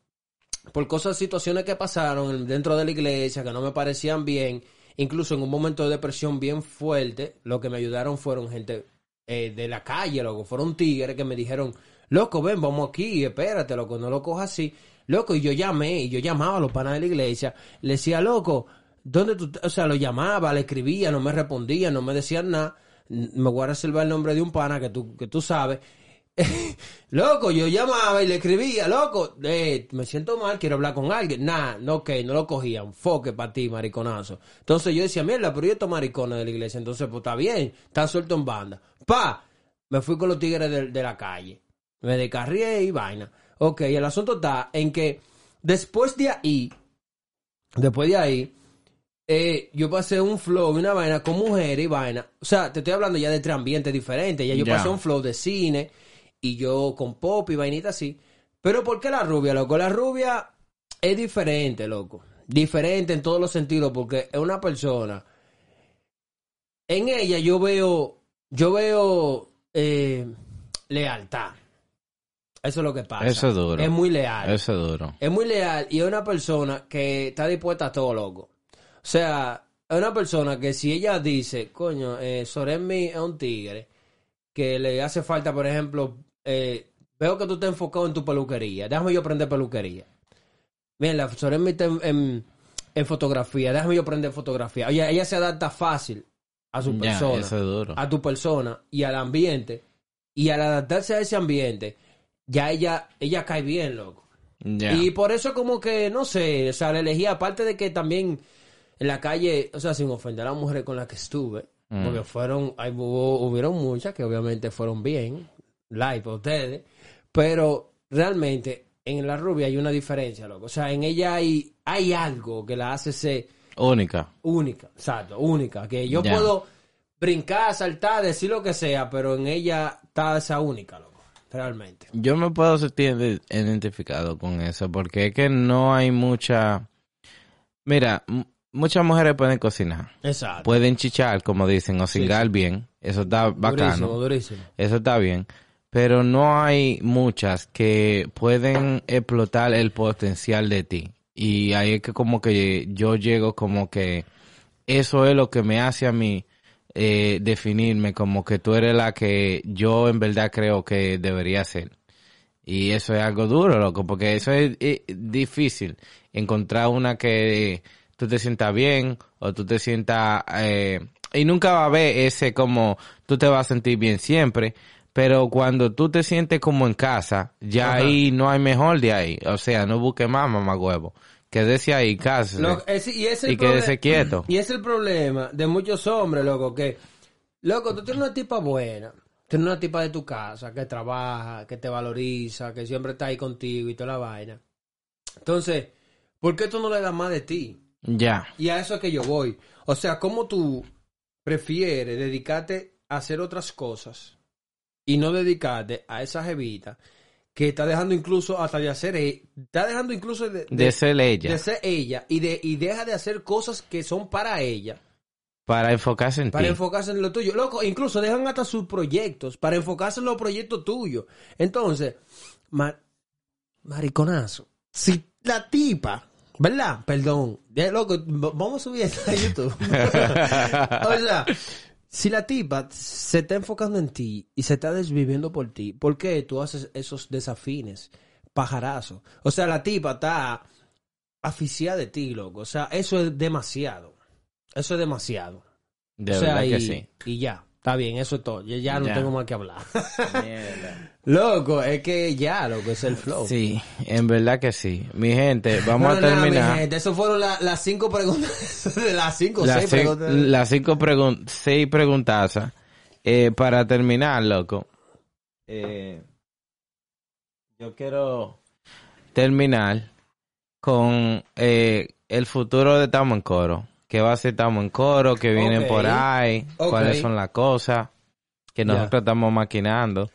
por cosas, situaciones que pasaron dentro de la iglesia que no me parecían bien, incluso en un momento de depresión bien fuerte, lo que me ayudaron fueron gente eh, de la calle, loco. Fueron tigres que me dijeron, loco, ven, vamos aquí, espérate, loco, no lo cojas así. Loco, y yo llamé, y yo llamaba a los panas de la iglesia, le decía, loco, ¿dónde tú? te-?" O sea, lo llamaba, le escribía, no me respondía, no me decían nada. Me voy a reservar el nombre de un pana que tú, que tú sabes. loco, yo llamaba y le escribía, loco, eh, me siento mal, quiero hablar con alguien. Nah, no, ok, no lo cogían. Foque para ti, mariconazo. Entonces yo decía, mierda, pero yo estos maricones de la iglesia, entonces pues está bien, están sueltos en banda. Pa, me fui con los tigres de, de la calle. Me descarrié y vaina. Ok, el asunto está en que después de ahí, después de ahí, eh, yo pasé un flow y una vaina con mujeres y vaina. O sea, te estoy hablando ya de tres ambientes diferentes. Ya yo pasé un flow de cine y yo con pop y vainita así. Pero ¿por qué la rubia, loco? La rubia es diferente, loco. Diferente en todos los sentidos porque es una persona. En ella yo veo, yo veo eh, lealtad. Eso es lo que pasa. Eso es duro. Es muy leal. Eso es duro. Es muy leal y es una persona que está dispuesta a todo, loco. O sea, es una persona que si ella dice, coño, eh, Soremi es un tigre, que le hace falta, por ejemplo, eh, veo que tú estás enfocado en tu peluquería, déjame yo aprender peluquería. Mira, Soremi está en, en- en fotografía, déjame yo aprender fotografía. Oye, ella se adapta fácil a su persona duro. a tu persona y al ambiente. Y al adaptarse a ese ambiente, ya ella, ella cae bien, loco. Y por eso como que, no sé, o sea, la elegí, aparte de que también en la calle, o sea, sin ofender a las mujeres con las que estuve, Mm. porque fueron, hay, hubo- hubieron muchas que obviamente fueron bien, like para ustedes, pero realmente en la rubia hay una diferencia, loco. O sea, en ella hay, hay algo que la hace ser Única. única, exacto, única, que yo puedo brincar, saltar, decir lo que sea, pero en ella está esa única, loco, realmente. Yo me puedo sentir ide- identificado con eso, porque es que no hay mucha... Mira, muchas mujeres pueden cocinar, Exacto. pueden chichar, como dicen, o cingar bien, eso está bacano, Durísimo, durísimo. eso está bien, pero no hay muchas que pueden explotar el potencial de ti. Y ahí es que como que yo llego como que eso es lo que me hace a mí eh, definirme como que tú eres la que yo en verdad creo que debería ser. Y eso es algo duro, loco, porque eso es, difícil. Encontrar una que tú te sientas bien o tú te sientas... eh, y nunca va a haber ese como tú te vas a sentir bien siempre, pero cuando tú te sientes como en casa, ya Ajá. ahí no hay mejor de ahí. O sea, no busques más, mamá huevo. Quédese ahí, casa. Y es el Y quédese quieto. Y es el problema de muchos hombres, loco, que, loco, tú tienes una tipa buena, tienes una tipa de tu casa, que trabaja, que te valoriza, que siempre está ahí contigo y toda la vaina. Entonces, ¿por qué tú no le das más de ti? Ya. Y a eso es que yo voy. O sea, ¿cómo tú prefieres dedicarte a hacer otras cosas y no dedicarte a esa jevita que está dejando incluso hasta de hacer, e- está dejando incluso de, De ser ella. de ser ella y de y deja de hacer cosas que son para ella Para enfocarse en para ti. enfocarse en lo tuyo loco incluso dejan hasta sus proyectos para enfocarse en los proyectos tuyos entonces ma- mariconazo si la tipa ¿verdad? perdón Ya, loco vamos a subir esto a YouTube o sea si la tipa se está enfocando en ti y se está desviviendo por ti, ¿por qué tú haces esos desafines? Pajarazos. O sea, la tipa está aficiada de ti, loco. O sea, eso es demasiado. Eso es demasiado. De o sea, verdad y, que sí. y ya. Está bien, eso es todo. Ya, ya no Ya. tengo más que hablar. loco, es que ya, loco, es el flow. Sí, en verdad que sí. Mi gente, vamos a nada, mi terminar. gente, eso fueron la- las cinco preguntas. las cinco las, seis preguntas. las cinco pregun seis preguntazas. Eh, para terminar, loco. eh, yo quiero terminar con eh, el futuro de Tamo en Coro. ¿Qué ser Tamo en Coro? ¿Qué viene Ok. por ahí? ¿Cuáles son las cosas que nosotros estamos maquinando?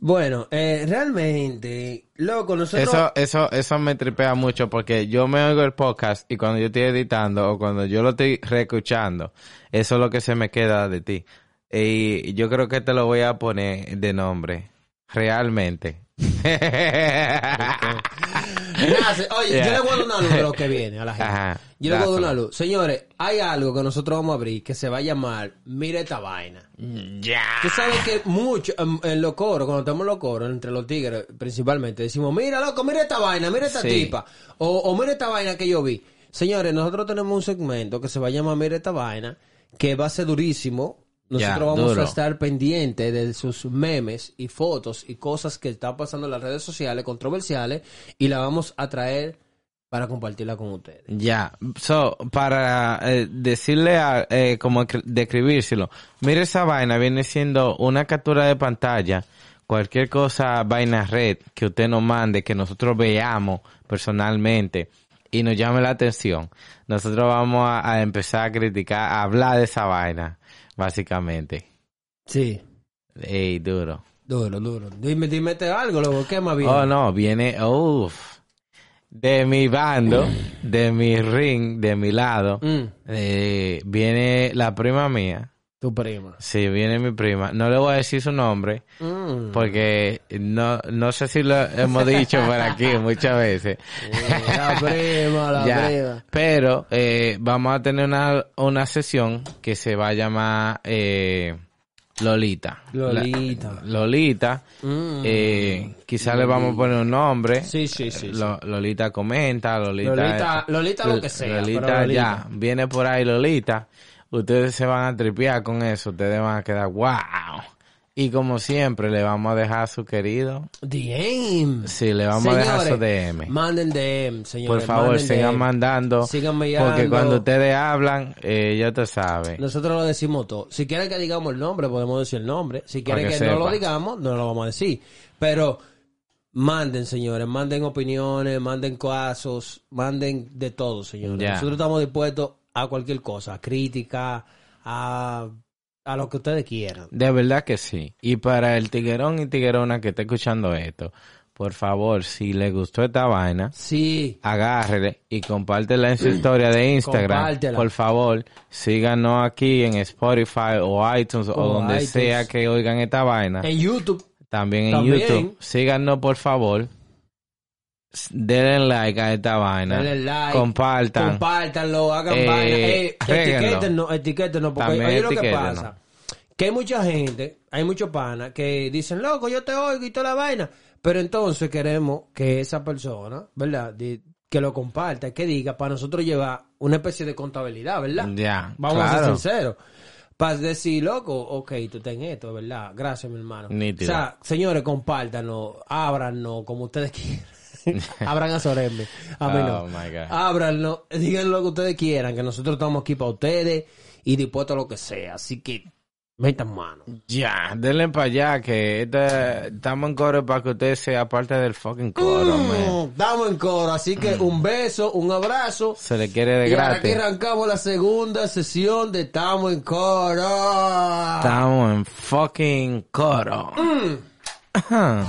Bueno, eh, realmente, loco, nosotros... Eso, eso, eso me tripea mucho porque yo me oigo el podcast y cuando yo estoy editando o cuando yo lo estoy reescuchando, eso es lo que se me queda de ti. Y yo creo que te lo voy a poner de nombre. Realmente. Nace- Oye, yo Yeah. le voy a dar una luz de lo que viene a la gente. Ajá, yo le voy a dar una luz. Señores, hay algo que nosotros vamos a abrir que se va a llamar Mira esta vaina. Ya. Tú sabes que mucho, en, en los coros, cuando estamos en los coros, entre los tigres principalmente, decimos, mira loco, mira esta vaina, mira esta Sí. tipa, o, o mira esta vaina que yo vi. Señores, nosotros tenemos un segmento que se va a llamar Mira esta vaina, que va a ser durísimo. Nosotros Ya, vamos duro. a estar pendientes de sus memes y fotos y cosas que están pasando en las redes sociales controversiales y la vamos a traer para compartirla con ustedes. Ya, so, para eh, decirle, a, eh, como describírselo, mire esa vaina, viene siendo una captura de pantalla, cualquier cosa, vaina red, que usted nos mande, que nosotros veamos personalmente y nos llame la atención. Nosotros vamos a, a empezar a criticar, a hablar de esa vaina, básicamente. Sí. Ey, duro. Duro, duro. Dime, dime algo, luego, ¿qué más bien? Oh, no, viene, uff, de mi bando, de mi ring, de mi lado. Mm, Eh, viene la prima mía. Tu prima. Sí, viene mi prima. No le voy a decir su nombre Mm. porque no, no sé si lo hemos dicho por aquí muchas veces. Eh, La prima, la Ya. prima. Pero eh, vamos a tener una, una sesión que se va a llamar eh, Lolita. Lolita. La- Lolita. Mm. Eh, quizás le vamos a poner un nombre. Sí, sí, sí. sí. Lo- Lolita comenta, Lolita. Lolita- Lolita lo que sea, Lolita. ya, viene por ahí Lolita. Ustedes se van a tripear con eso, ustedes van a quedar wow. Y como siempre, le vamos a dejar su querido. DM. Sí, le vamos a dejar su DM. Manden DM, Por señores. favor, manden sigan DM. mandando. Sigan Porque enviando. cuando ustedes hablan, eh, ya te sabe. Nosotros lo decimos todo. Si quieren que digamos el nombre, podemos decir el nombre. Si quieren que, que no lo digamos, no lo vamos a decir. Pero manden, señores, manden opiniones, manden casos, manden de todo, señores. Nosotros estamos dispuestos a cualquier cosa, a crítica, a, a lo que ustedes quieran. De verdad que sí. Y para el tiguerón y tiguerona que está escuchando esto, por favor, si le gustó esta vaina, Sí, agárrele y compártela en su historia de Instagram. Compártela. Por favor, síganos aquí en Spotify o iTunes o, O donde iTunes. sea que oigan esta vaina. en YouTube. También en También. YouTube. Síganos, por favor. Denle like a esta vaina. Denle like, Compartan. Compártanlo, hagan Eh, vaina. Eh, réguenlo. etiquétenos, etiquétenos, porque También oye lo que pasa. Que hay mucha gente, hay muchos panas que dicen, loco, yo te oigo y toda la vaina. Pero entonces queremos que esa persona, ¿verdad? Que lo comparta, que diga, para nosotros llevar una especie de contabilidad, ¿verdad? Ya, Vamos a ser sinceros. Para decir, loco, ok, tú ten esto, ¿verdad? Gracias, mi hermano. Nítido. O sea, señores, compártanos, ábranos como ustedes quieran. Abran a Sorembe. A mí no. Oh, my God. Ábranlo, digan lo que ustedes quieran, que nosotros estamos aquí para ustedes y dispuestos a lo que sea. Así que, metan mano. Ya, denle para allá que esta- estamos en coro para que usted sea parte del fucking coro, man. Mm, Estamos en coro, así que un beso, un abrazo. Se le quiere de Y ahora que gratis. arrancamos la segunda sesión de Estamos en coro. Estamos en fucking coro. Mm.